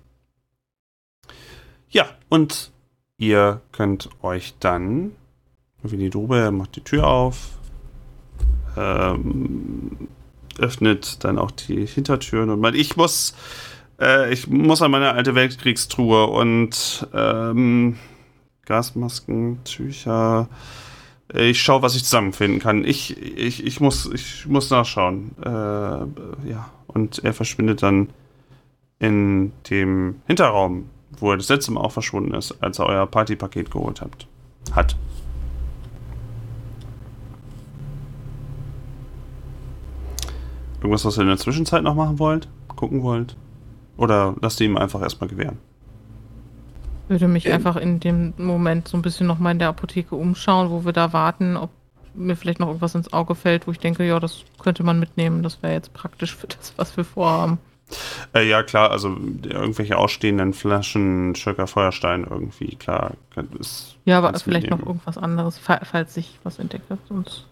Ja, und ihr könnt euch dann, wie die Drube macht die Tür auf, ähm, öffnet dann auch die Hintertüren und meint, ich muss, äh, ich muss an meine alte Weltkriegstruhe und ähm, Gasmasken, Tücher. Ich schaue, was ich zusammenfinden kann. Ich, ich, ich, muss, ich muss nachschauen. Äh, ja, und er verschwindet dann in dem Hinterraum, wo er das letzte Mal auch verschwunden ist, als er euer Partypaket geholt habt. Hat. Irgendwas, was ihr in der Zwischenzeit noch machen wollt? Gucken wollt? Oder lasst ihr ihm einfach erstmal gewähren? Würde mich Ähm. einfach in dem Moment so ein bisschen nochmal in der Apotheke umschauen, wo wir da warten, ob mir vielleicht noch irgendwas ins Auge fällt, wo ich denke, ja, das könnte man mitnehmen. Das wäre jetzt praktisch für das, was wir vorhaben. Äh, ja, klar, also irgendwelche ausstehenden Flaschen, Schöcker Feuerstein irgendwie, klar. kann- Ist, Ja, aber vielleicht noch mitnehmen. irgendwas anderes, fa- falls sich was entdeckt hat. Sonst.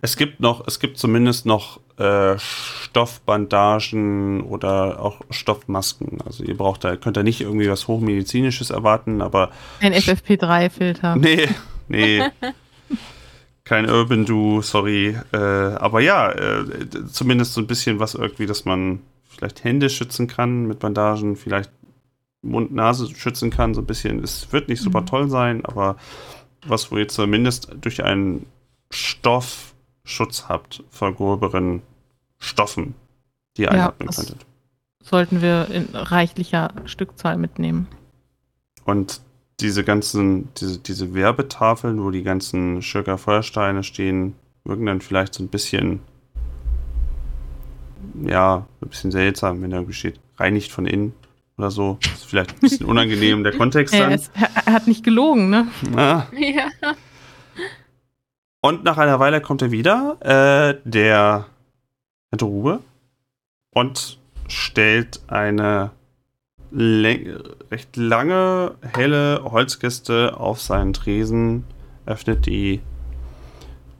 Es gibt noch, es gibt zumindest noch äh, Stoffbandagen oder auch Stoffmasken. Also ihr braucht da, könnt da nicht irgendwie was Hochmedizinisches erwarten, aber Ein FFP3-Filter. [LAUGHS] nee, nee. Kein Urban Do, sorry. Äh, aber ja, äh, zumindest so ein bisschen was irgendwie, dass man vielleicht Hände schützen kann mit Bandagen, vielleicht Mund, Nase schützen kann, so ein bisschen. Es wird nicht super Mhm. toll sein, aber was, wo ihr zumindest durch einen Stoff Schutz habt vor gröberen Stoffen, die ihr Ja, einatmen das- könntet. Sollten wir in reichlicher Stückzahl mitnehmen. Und diese ganzen, diese, diese Werbetafeln, wo die ganzen Schöcker Feuersteine stehen, wirken dann vielleicht so ein bisschen, ja, ein bisschen seltsam, wenn da irgendwie steht, reinigt von innen. oder so. Das ist vielleicht ein bisschen [LAUGHS] unangenehm der Kontext Er, dann. ist, er, er hat nicht gelogen, ne? Ah. Ja. Und nach einer Weile kommt er wieder, äh, der Drube, und stellt eine recht lange, helle Holzkiste auf seinen Tresen, öffnet die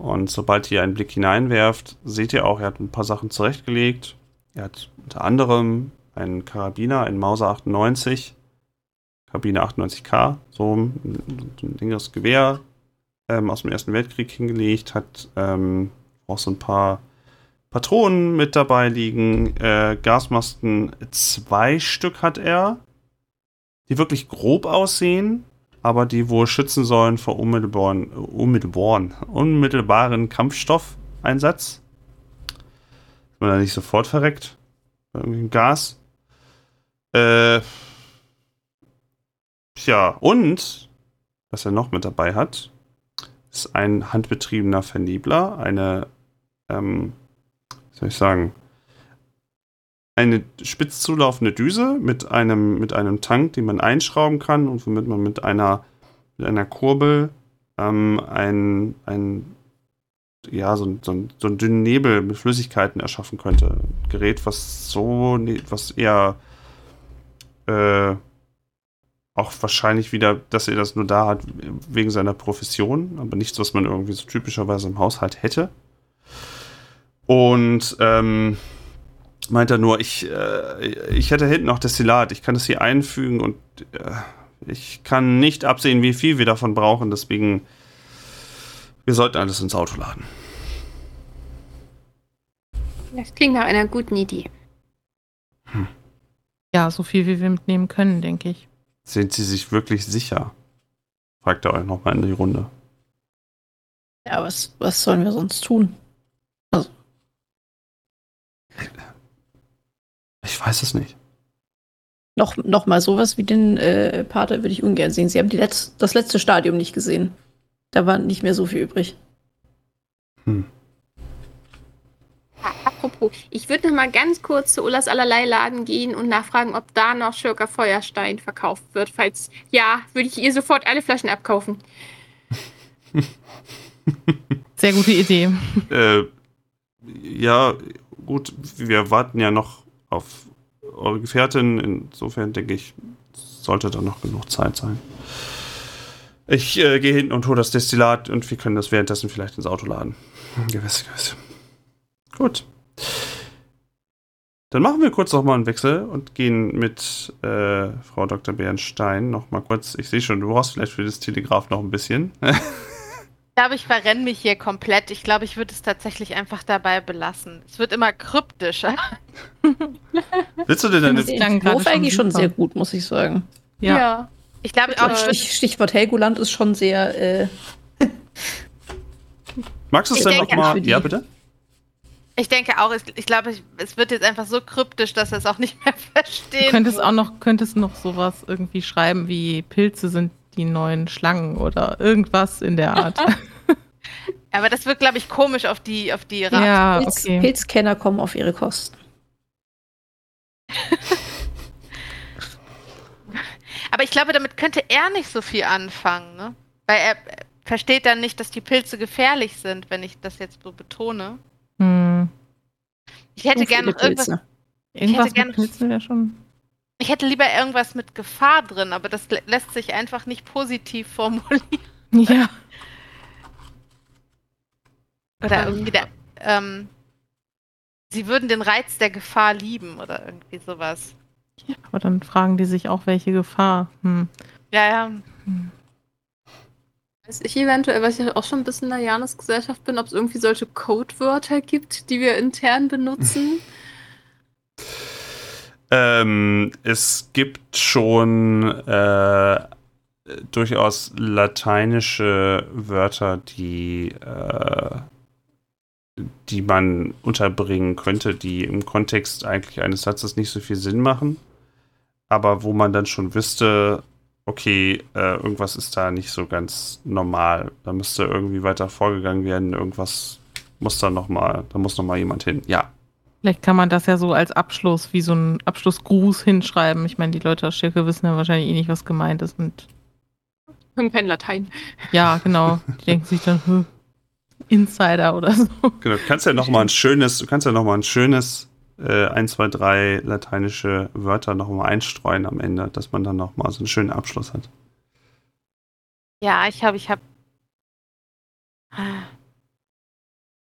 und sobald ihr einen Blick hineinwerft, seht ihr auch, er hat ein paar Sachen zurechtgelegt. Er hat unter anderem einen Karabiner, einen Mauser 98, Karabiner 98K, so ein, so ein längeres Gewehr ähm, aus dem Ersten Weltkrieg hingelegt, hat ähm, auch so ein paar Patronen mit dabei liegen. Äh, Gasmasken, zwei Stück hat er, die wirklich grob aussehen, aber die wohl schützen sollen vor unmittelbaren, unmittelbaren, unmittelbaren Kampfstoffeinsatz. Dass man da nicht sofort verreckt. bei irgendwelchem Gas. Äh, tja, und was er noch mit dabei hat, ist ein handbetriebener Vernebler, eine, ähm, wie soll ich sagen, eine spitz zulaufende Düse mit einem, mit einem Tank, den man einschrauben kann und womit man mit einer, mit einer Kurbel ähm, ein, ein, ja, so, so, so einen dünnen Nebel mit Flüssigkeiten erschaffen könnte. Ein Gerät, was so, ne- was eher äh, auch wahrscheinlich wieder, dass er das nur da hat wegen seiner Profession, aber nichts, was man irgendwie so typischerweise im Haushalt hätte. Und ähm, meint er nur, ich, äh, ich hätte hinten noch Destillat, ich kann das hier einfügen und äh, ich kann nicht absehen, wie viel wir davon brauchen, deswegen wir sollten alles ins Auto laden. Das klingt nach einer guten Idee. Ja, so viel wie wir mitnehmen können, denke ich. Sind Sie sich wirklich sicher? Fragt er euch nochmal in die Runde. Ja, was, was sollen wir sonst tun? Ich weiß es nicht. Noch, noch mal sowas wie den äh, Pater würde ich ungern sehen. Sie haben die Letz das letzte Stadium nicht gesehen. Da war nicht mehr so viel übrig. Hm. Apropos, ich würde noch mal ganz kurz zu Ullas allerlei Laden gehen und nachfragen, ob da noch Schurker Feuerstein verkauft wird. Falls ja, würde ich ihr sofort alle Flaschen abkaufen. [LAUGHS] Sehr gute Idee. Äh, ja, gut, wir warten ja noch auf eure Gefährtin. Insofern denke ich, sollte da noch genug Zeit sein. Ich äh, gehe hinten und hole das Destillat und wir können das währenddessen vielleicht ins Auto laden. Gewiss, gewiss. Gut. Dann machen wir kurz noch mal einen Wechsel und gehen mit äh, Frau Dr. Bernstein noch mal kurz. Ich sehe schon, du brauchst vielleicht für das Telegraph noch ein bisschen. Ich glaube, ich verrenne mich hier komplett. Ich glaube, ich würde es tatsächlich einfach dabei belassen. Es wird immer kryptischer. [LAUGHS] Willst du denn deine Das klang eigentlich schon super. sehr gut, muss ich sagen. Ja. Ich glaube auch, Stich, Stichwort Helgoland ist schon sehr. Äh, Magst du es denn noch denke, mal? für die- Ja, bitte? Ich denke auch, ich, ich glaube, es wird jetzt einfach so kryptisch, dass er es auch nicht mehr [LAUGHS] verstehen Du könntest auch noch, könntest noch sowas irgendwie schreiben wie Pilze sind die neuen Schlangen oder irgendwas in der Art. [LAUGHS] [LAUGHS] Aber das wird, glaube ich, komisch auf die, auf die Rat. ja, Pilz, okay. Pilzkenner kommen auf ihre Kosten. Aber ich glaube, damit könnte er nicht so viel anfangen, ne? Weil er äh, versteht dann nicht, dass die Pilze gefährlich sind, wenn ich das jetzt so betone. Hm. Ich hätte Nur gerne irgendwas. Pilze. Irgendwas gerne- mit Pilzen wäre schon. Ich hätte lieber irgendwas mit Gefahr drin, aber das lä- lässt sich einfach nicht positiv formulieren. [LAUGHS] Ja. Oder irgendwie der, ähm, sie würden den Reiz der Gefahr lieben oder irgendwie sowas. Aber dann fragen die sich auch, welche Gefahr. Hm. Ja, ja. Weiß ich eventuell, weil ich ja auch schon ein bisschen in der Janus-Gesellschaft bin, ob es irgendwie solche Codewörter gibt, die wir intern benutzen. Ähm, es gibt schon äh, durchaus lateinische Wörter, die, äh, die man unterbringen könnte, die im Kontext eigentlich eines Satzes nicht so viel Sinn machen, aber wo man dann schon wüsste, okay, äh, irgendwas ist da nicht so ganz normal. Da müsste irgendwie weiter vorgegangen werden, irgendwas muss da noch mal, da muss noch mal jemand hin. Ja, Vielleicht kann man das ja so als Abschluss, wie so ein Abschlussgruß hinschreiben. Ich meine, die Leute aus Schirke wissen ja wahrscheinlich eh nicht, was gemeint ist. Und Irgendein Latein. ja, genau. Die denken sich dann, hm, Insider oder so. Genau, du kannst ja noch mal ein schönes, du kannst ja noch mal ein schönes äh, 1, 2, 3 lateinische Wörter noch mal einstreuen am Ende, dass man dann noch mal so einen schönen Abschluss hat. Ja, ich habe, ich habe.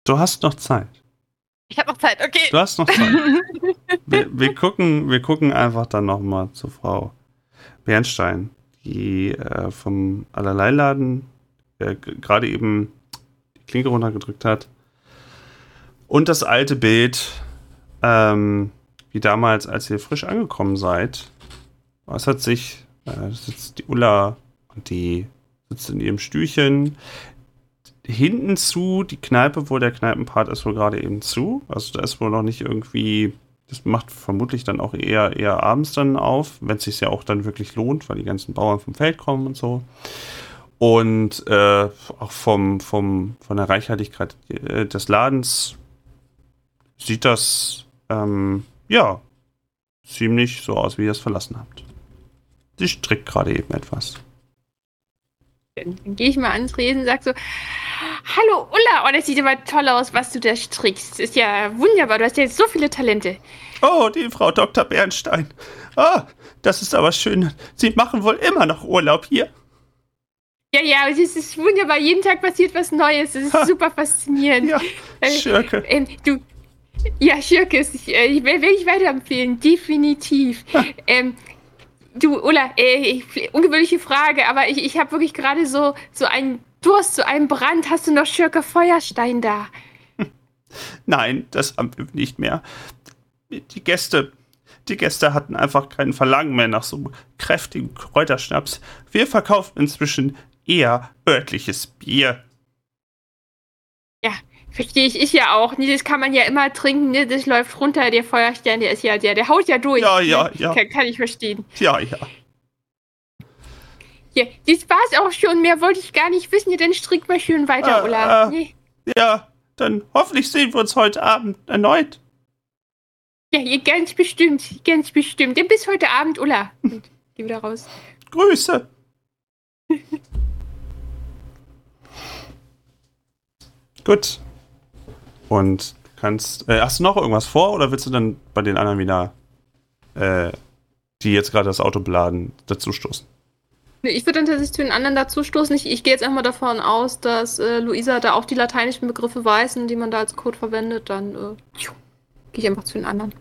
Du hast noch Zeit. Ich habe noch Zeit, okay. Du hast noch Zeit. [LAUGHS] wir, wir, gucken, wir gucken einfach dann noch mal zu Frau Bernstein, die äh, vom Allerleiladen äh, gerade eben die Klinke runtergedrückt hat. Und das alte Bild, ähm, wie damals, als ihr frisch angekommen seid. Was hat sich, äh, sitzt die Ulla und die sitzt in ihrem Stühlchen. Hinten zu, die Kneipe, wo der Kneipenpart ist wohl gerade eben zu. Also da ist wohl noch nicht irgendwie, das macht vermutlich dann auch eher, eher abends dann auf, wenn es sich ja auch dann wirklich lohnt, weil die ganzen Bauern vom Feld kommen und so. Und äh, auch vom, vom, von der Reichhaltigkeit äh, des Ladens sieht das ähm, ja ziemlich so aus, wie ihr es verlassen habt. Sie strickt gerade eben etwas. Dann, gehe ich mal ans Resen und sag so, Hallo Ulla, oh, das sieht aber toll aus, was du da strickst. Ist ja wunderbar, du hast ja jetzt so viele Talente. Oh, die Frau Dr. Bernstein. Ah, das ist aber schön. Sie machen wohl immer noch Urlaub hier. Ja, ja, es ist wunderbar, jeden Tag passiert was Neues. Das ist Ha. super faszinierend. Ja, Äh, Schirke. Ähm, du, ja, Schirkes, ich, äh, ich werde ich weiterempfehlen, definitiv. [LAUGHS] ähm, du, Ulla, äh, ich, ungewöhnliche Frage, aber ich, ich habe wirklich gerade so, so einen Durst, so einen Brand. Hast du noch Schirke Feuerstein da? [LAUGHS] Nein, das haben wir nicht mehr. Die Gäste, die Gäste hatten einfach kein Verlangen mehr nach so kräftigem Kräuterschnaps. Wir verkaufen inzwischen eher örtliches Bier. Verstehe ich, ich ja auch. Nee, das kann man ja immer trinken, ne? Das läuft runter, der Feuerstein, der ist ja, der, der haut ja durch. Ja, ja, ne? ja. Kann, kann ich verstehen. Ja, ja. Ja, das war's auch schon. Mehr wollte ich gar nicht wissen. Ja, dann strick mal schön weiter, Ah, Ulla. ah. Nee. Ja, dann hoffentlich sehen wir uns heute Abend erneut. Ja, ihr ganz bestimmt, ganz bestimmt. Dann bis heute Abend, Ulla. Und geh wieder raus. Grüße. [LAUGHS] Gut. Und kannst. Äh, hast du noch irgendwas vor oder willst du dann bei den anderen wieder, äh, die jetzt gerade das Auto beladen, dazu stoßen? Nee, Ich würde dann tatsächlich zu den anderen dazu stoßen. Ich, ich gehe jetzt einmal davon aus, dass äh, Luisa da auch die lateinischen Begriffe weiß, und die man da als Code verwendet. Dann äh, gehe ich einfach zu den anderen.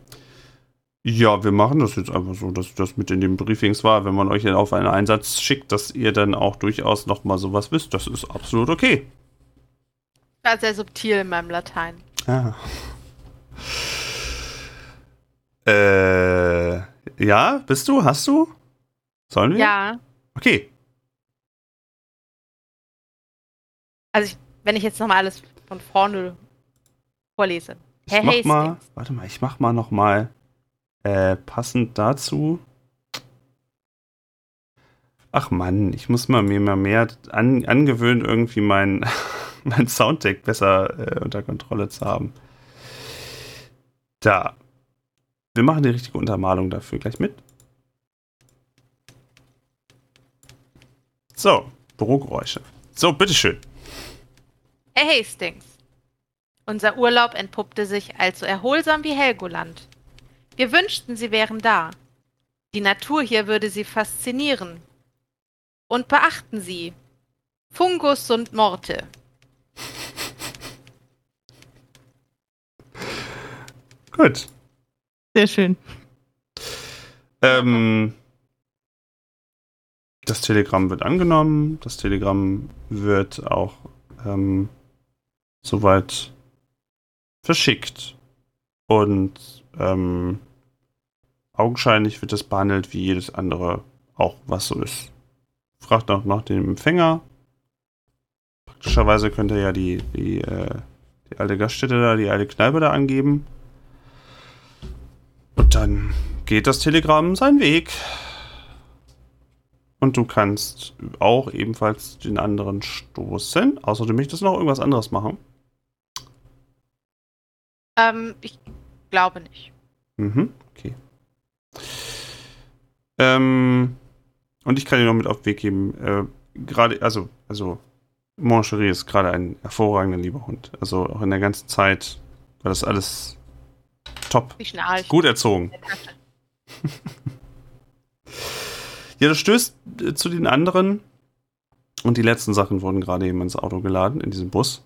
Ja, wir machen das jetzt einfach so, dass das mit in den Briefings war. Wenn man euch dann auf einen Einsatz schickt, dass ihr dann auch durchaus nochmal sowas wisst, das ist absolut okay. War sehr subtil in meinem Latein. Ah. Äh, ja, bist du? Hast du? Sollen wir? Ja. Okay. Also, ich, wenn ich jetzt nochmal alles von vorne vorlese. Ich Herr mach mal, Hastings. warte mal, ich mach mal noch mal äh, passend dazu. Ach Mann, ich muss mal mir mal mehr an, angewöhnen, irgendwie mein, [LAUGHS] [LAUGHS] mein Sounddeck besser äh, unter Kontrolle zu haben. Da. Wir machen die richtige Untermalung dafür gleich mit. So, Bürogeräusche. So, bitteschön. Herr Hastings. Unser Urlaub entpuppte sich so erholsam wie Helgoland. Wir wünschten, Sie wären da. Die Natur hier würde Sie faszinieren. Und beachten Sie, Fungus sunt morte. Gut. Sehr schön. Ähm, das Telegramm wird angenommen. Das Telegramm wird auch ähm, soweit verschickt. Und ähm, augenscheinlich wird es behandelt wie jedes andere auch, was so ist. Fragt auch nach dem Empfänger. Praktischerweise könnt ihr ja die, die, äh, die alte Gaststätte da, die alte Kneipe da angeben. Und dann geht das Telegramm seinen Weg. Und du kannst auch ebenfalls den anderen stoßen. Außer du möchtest noch irgendwas anderes machen. Ähm, ich glaube nicht. Mhm, okay. Ähm, und ich kann dir noch mit auf den Weg geben, äh, gerade, also, also, Moncherie ist gerade ein hervorragender lieber Hund. Also auch in der ganzen Zeit war das alles top. Gut erzogen. [LAUGHS] Ja, das stößt äh, zu den anderen. Und die letzten Sachen wurden gerade eben ins Auto geladen, in diesem Bus.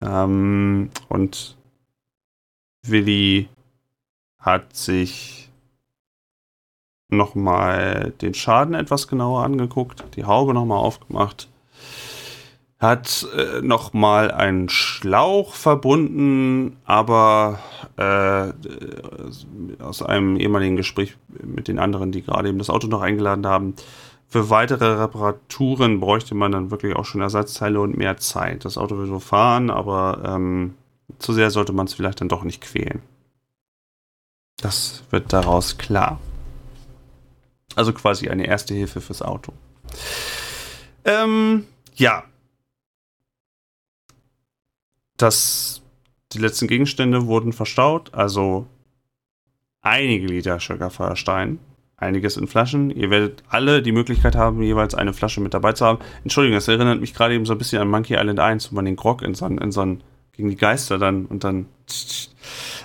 Ähm, und Willi hat sich nochmal den Schaden etwas genauer angeguckt, die Haube nochmal aufgemacht, hat äh, nochmal einen Schlauch verbunden, aber äh, aus einem ehemaligen Gespräch mit den anderen, die gerade eben das Auto noch eingeladen haben, für weitere Reparaturen bräuchte man dann wirklich auch schon Ersatzteile und mehr Zeit. Das Auto will so fahren, aber ähm, zu sehr sollte man es vielleicht dann doch nicht quälen. Das wird daraus klar. Also quasi eine erste Hilfe fürs Auto. Ähm, ja. Das, die letzten Gegenstände wurden verstaut, also einige Liter Sugarfeuerstein, einiges in Flaschen. Ihr werdet alle die Möglichkeit haben, jeweils eine Flasche mit dabei zu haben. Entschuldigung, das erinnert mich gerade eben so ein bisschen an Monkey Island 1, wo man den Grog in so, einen- in so einen, gegen die Geister dann und dann.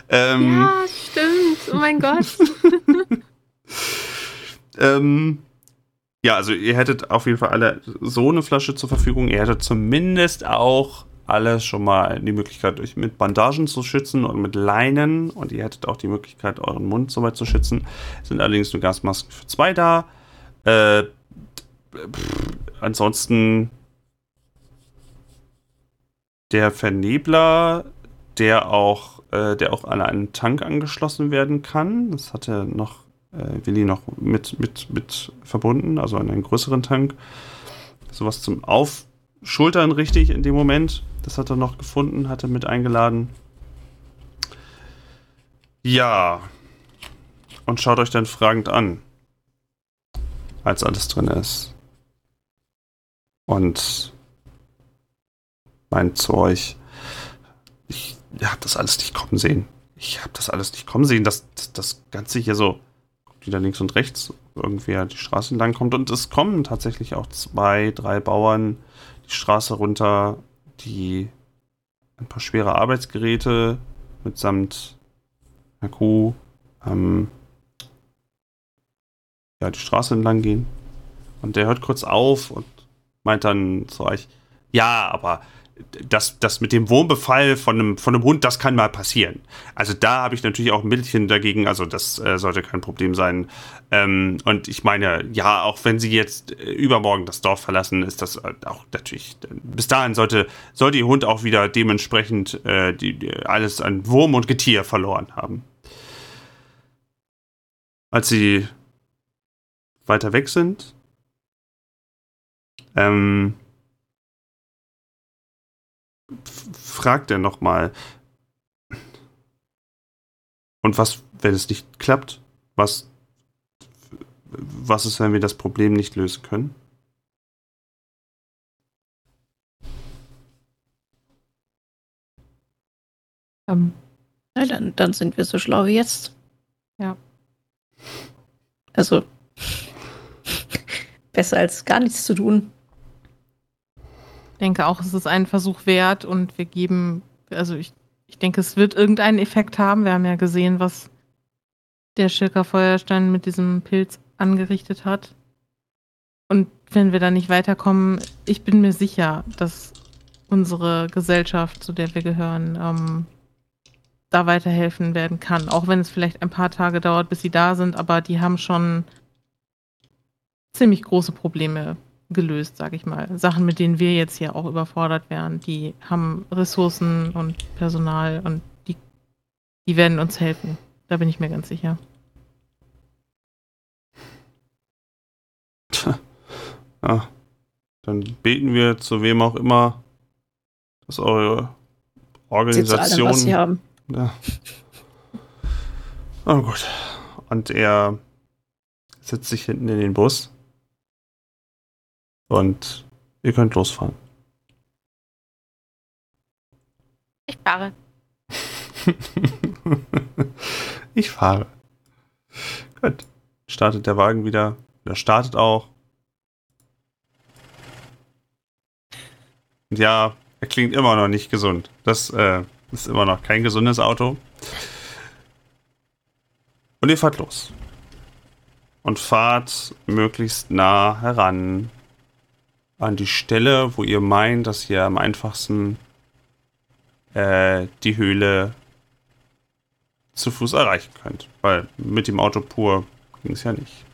Ähm, Ja, stimmt. Oh mein Gott. [LAUGHS] Ähm, ja, also ihr hättet auf jeden Fall alle so eine Flasche zur Verfügung. Ihr hättet zumindest auch alle schon mal die Möglichkeit, euch mit Bandagen zu schützen und mit Leinen. Und ihr hättet auch die Möglichkeit, euren Mund soweit zu schützen. Es sind allerdings nur Gasmasken für zwei da. Äh, pff, ansonsten der Vernebler, der auch, äh, der auch an einen Tank angeschlossen werden kann. Das hatte noch äh, Willi noch mit, mit, mit verbunden, also an einen größeren Tank. Sowas zum Aufschultern richtig in dem Moment. Das hat er noch gefunden, hatte mit eingeladen. Ja. Und schaut euch dann fragend an, als alles drin ist. Und meint zu euch, ich hab das alles nicht kommen sehen. Ich hab das alles nicht kommen sehen, dass dass das Ganze hier so wieder links und rechts irgendwer die Straße entlang kommt. Und es kommen tatsächlich auch zwei, drei Bauern die Straße runter, die ein paar schwere Arbeitsgeräte mitsamt einer Kuh ähm, ja, die Straße entlang gehen. Und der hört kurz auf und meint dann zu euch, ja, aber das, das mit dem Wurmbefall von einem, von einem Hund, das kann mal passieren. Also da habe ich natürlich auch ein Mittelchen dagegen, also das äh, sollte kein Problem sein. Ähm, und ich meine, ja, auch wenn sie jetzt äh, übermorgen das Dorf verlassen, ist das äh, auch natürlich, bis dahin sollte, sollte ihr Hund auch wieder dementsprechend äh, die, alles an Wurm und Getier verloren haben. Als sie weiter weg sind, ähm, fragt er nochmal. Und was, wenn es nicht klappt? Was, was ist, wenn wir das Problem nicht lösen können? Ähm, Na, dann, dann sind wir so schlau wie jetzt. Ja. Also, [LAUGHS] besser als gar nichts zu tun. Denke auch, es ist einen Versuch wert und wir geben, also ich, ich denke, es wird irgendeinen Effekt haben. Wir haben ja gesehen, was der Schilker Feuerstein mit diesem Pilz angerichtet hat. Und wenn wir da nicht weiterkommen, ich bin mir sicher, dass unsere Gesellschaft, zu der wir gehören, ähm, da weiterhelfen werden kann. Auch wenn es vielleicht ein paar Tage dauert, bis sie da sind, aber die haben schon ziemlich große Probleme gelöst, sag ich mal. Sachen, mit denen wir jetzt hier auch überfordert wären, die haben Ressourcen und Personal und die, die werden uns helfen. Da bin ich mir ganz sicher. Ja, dann beten wir zu wem auch immer, dass eure Sie zu allem, was sie Organisation. haben. Ja. Oh gut. Und er setzt sich hinten in den Bus. Und ihr könnt losfahren. Ich fahre. [LAUGHS] ich fahre. Gut. Startet der Wagen wieder. Der startet auch. Und ja, er klingt immer noch nicht gesund. Das äh, ist immer noch kein gesundes Auto. Und ihr fahrt los. Und fahrt möglichst nah heran an die Stelle, wo ihr meint, dass ihr am einfachsten äh, die Höhle zu Fuß erreichen könnt. Weil mit dem Auto pur ging es ja nicht.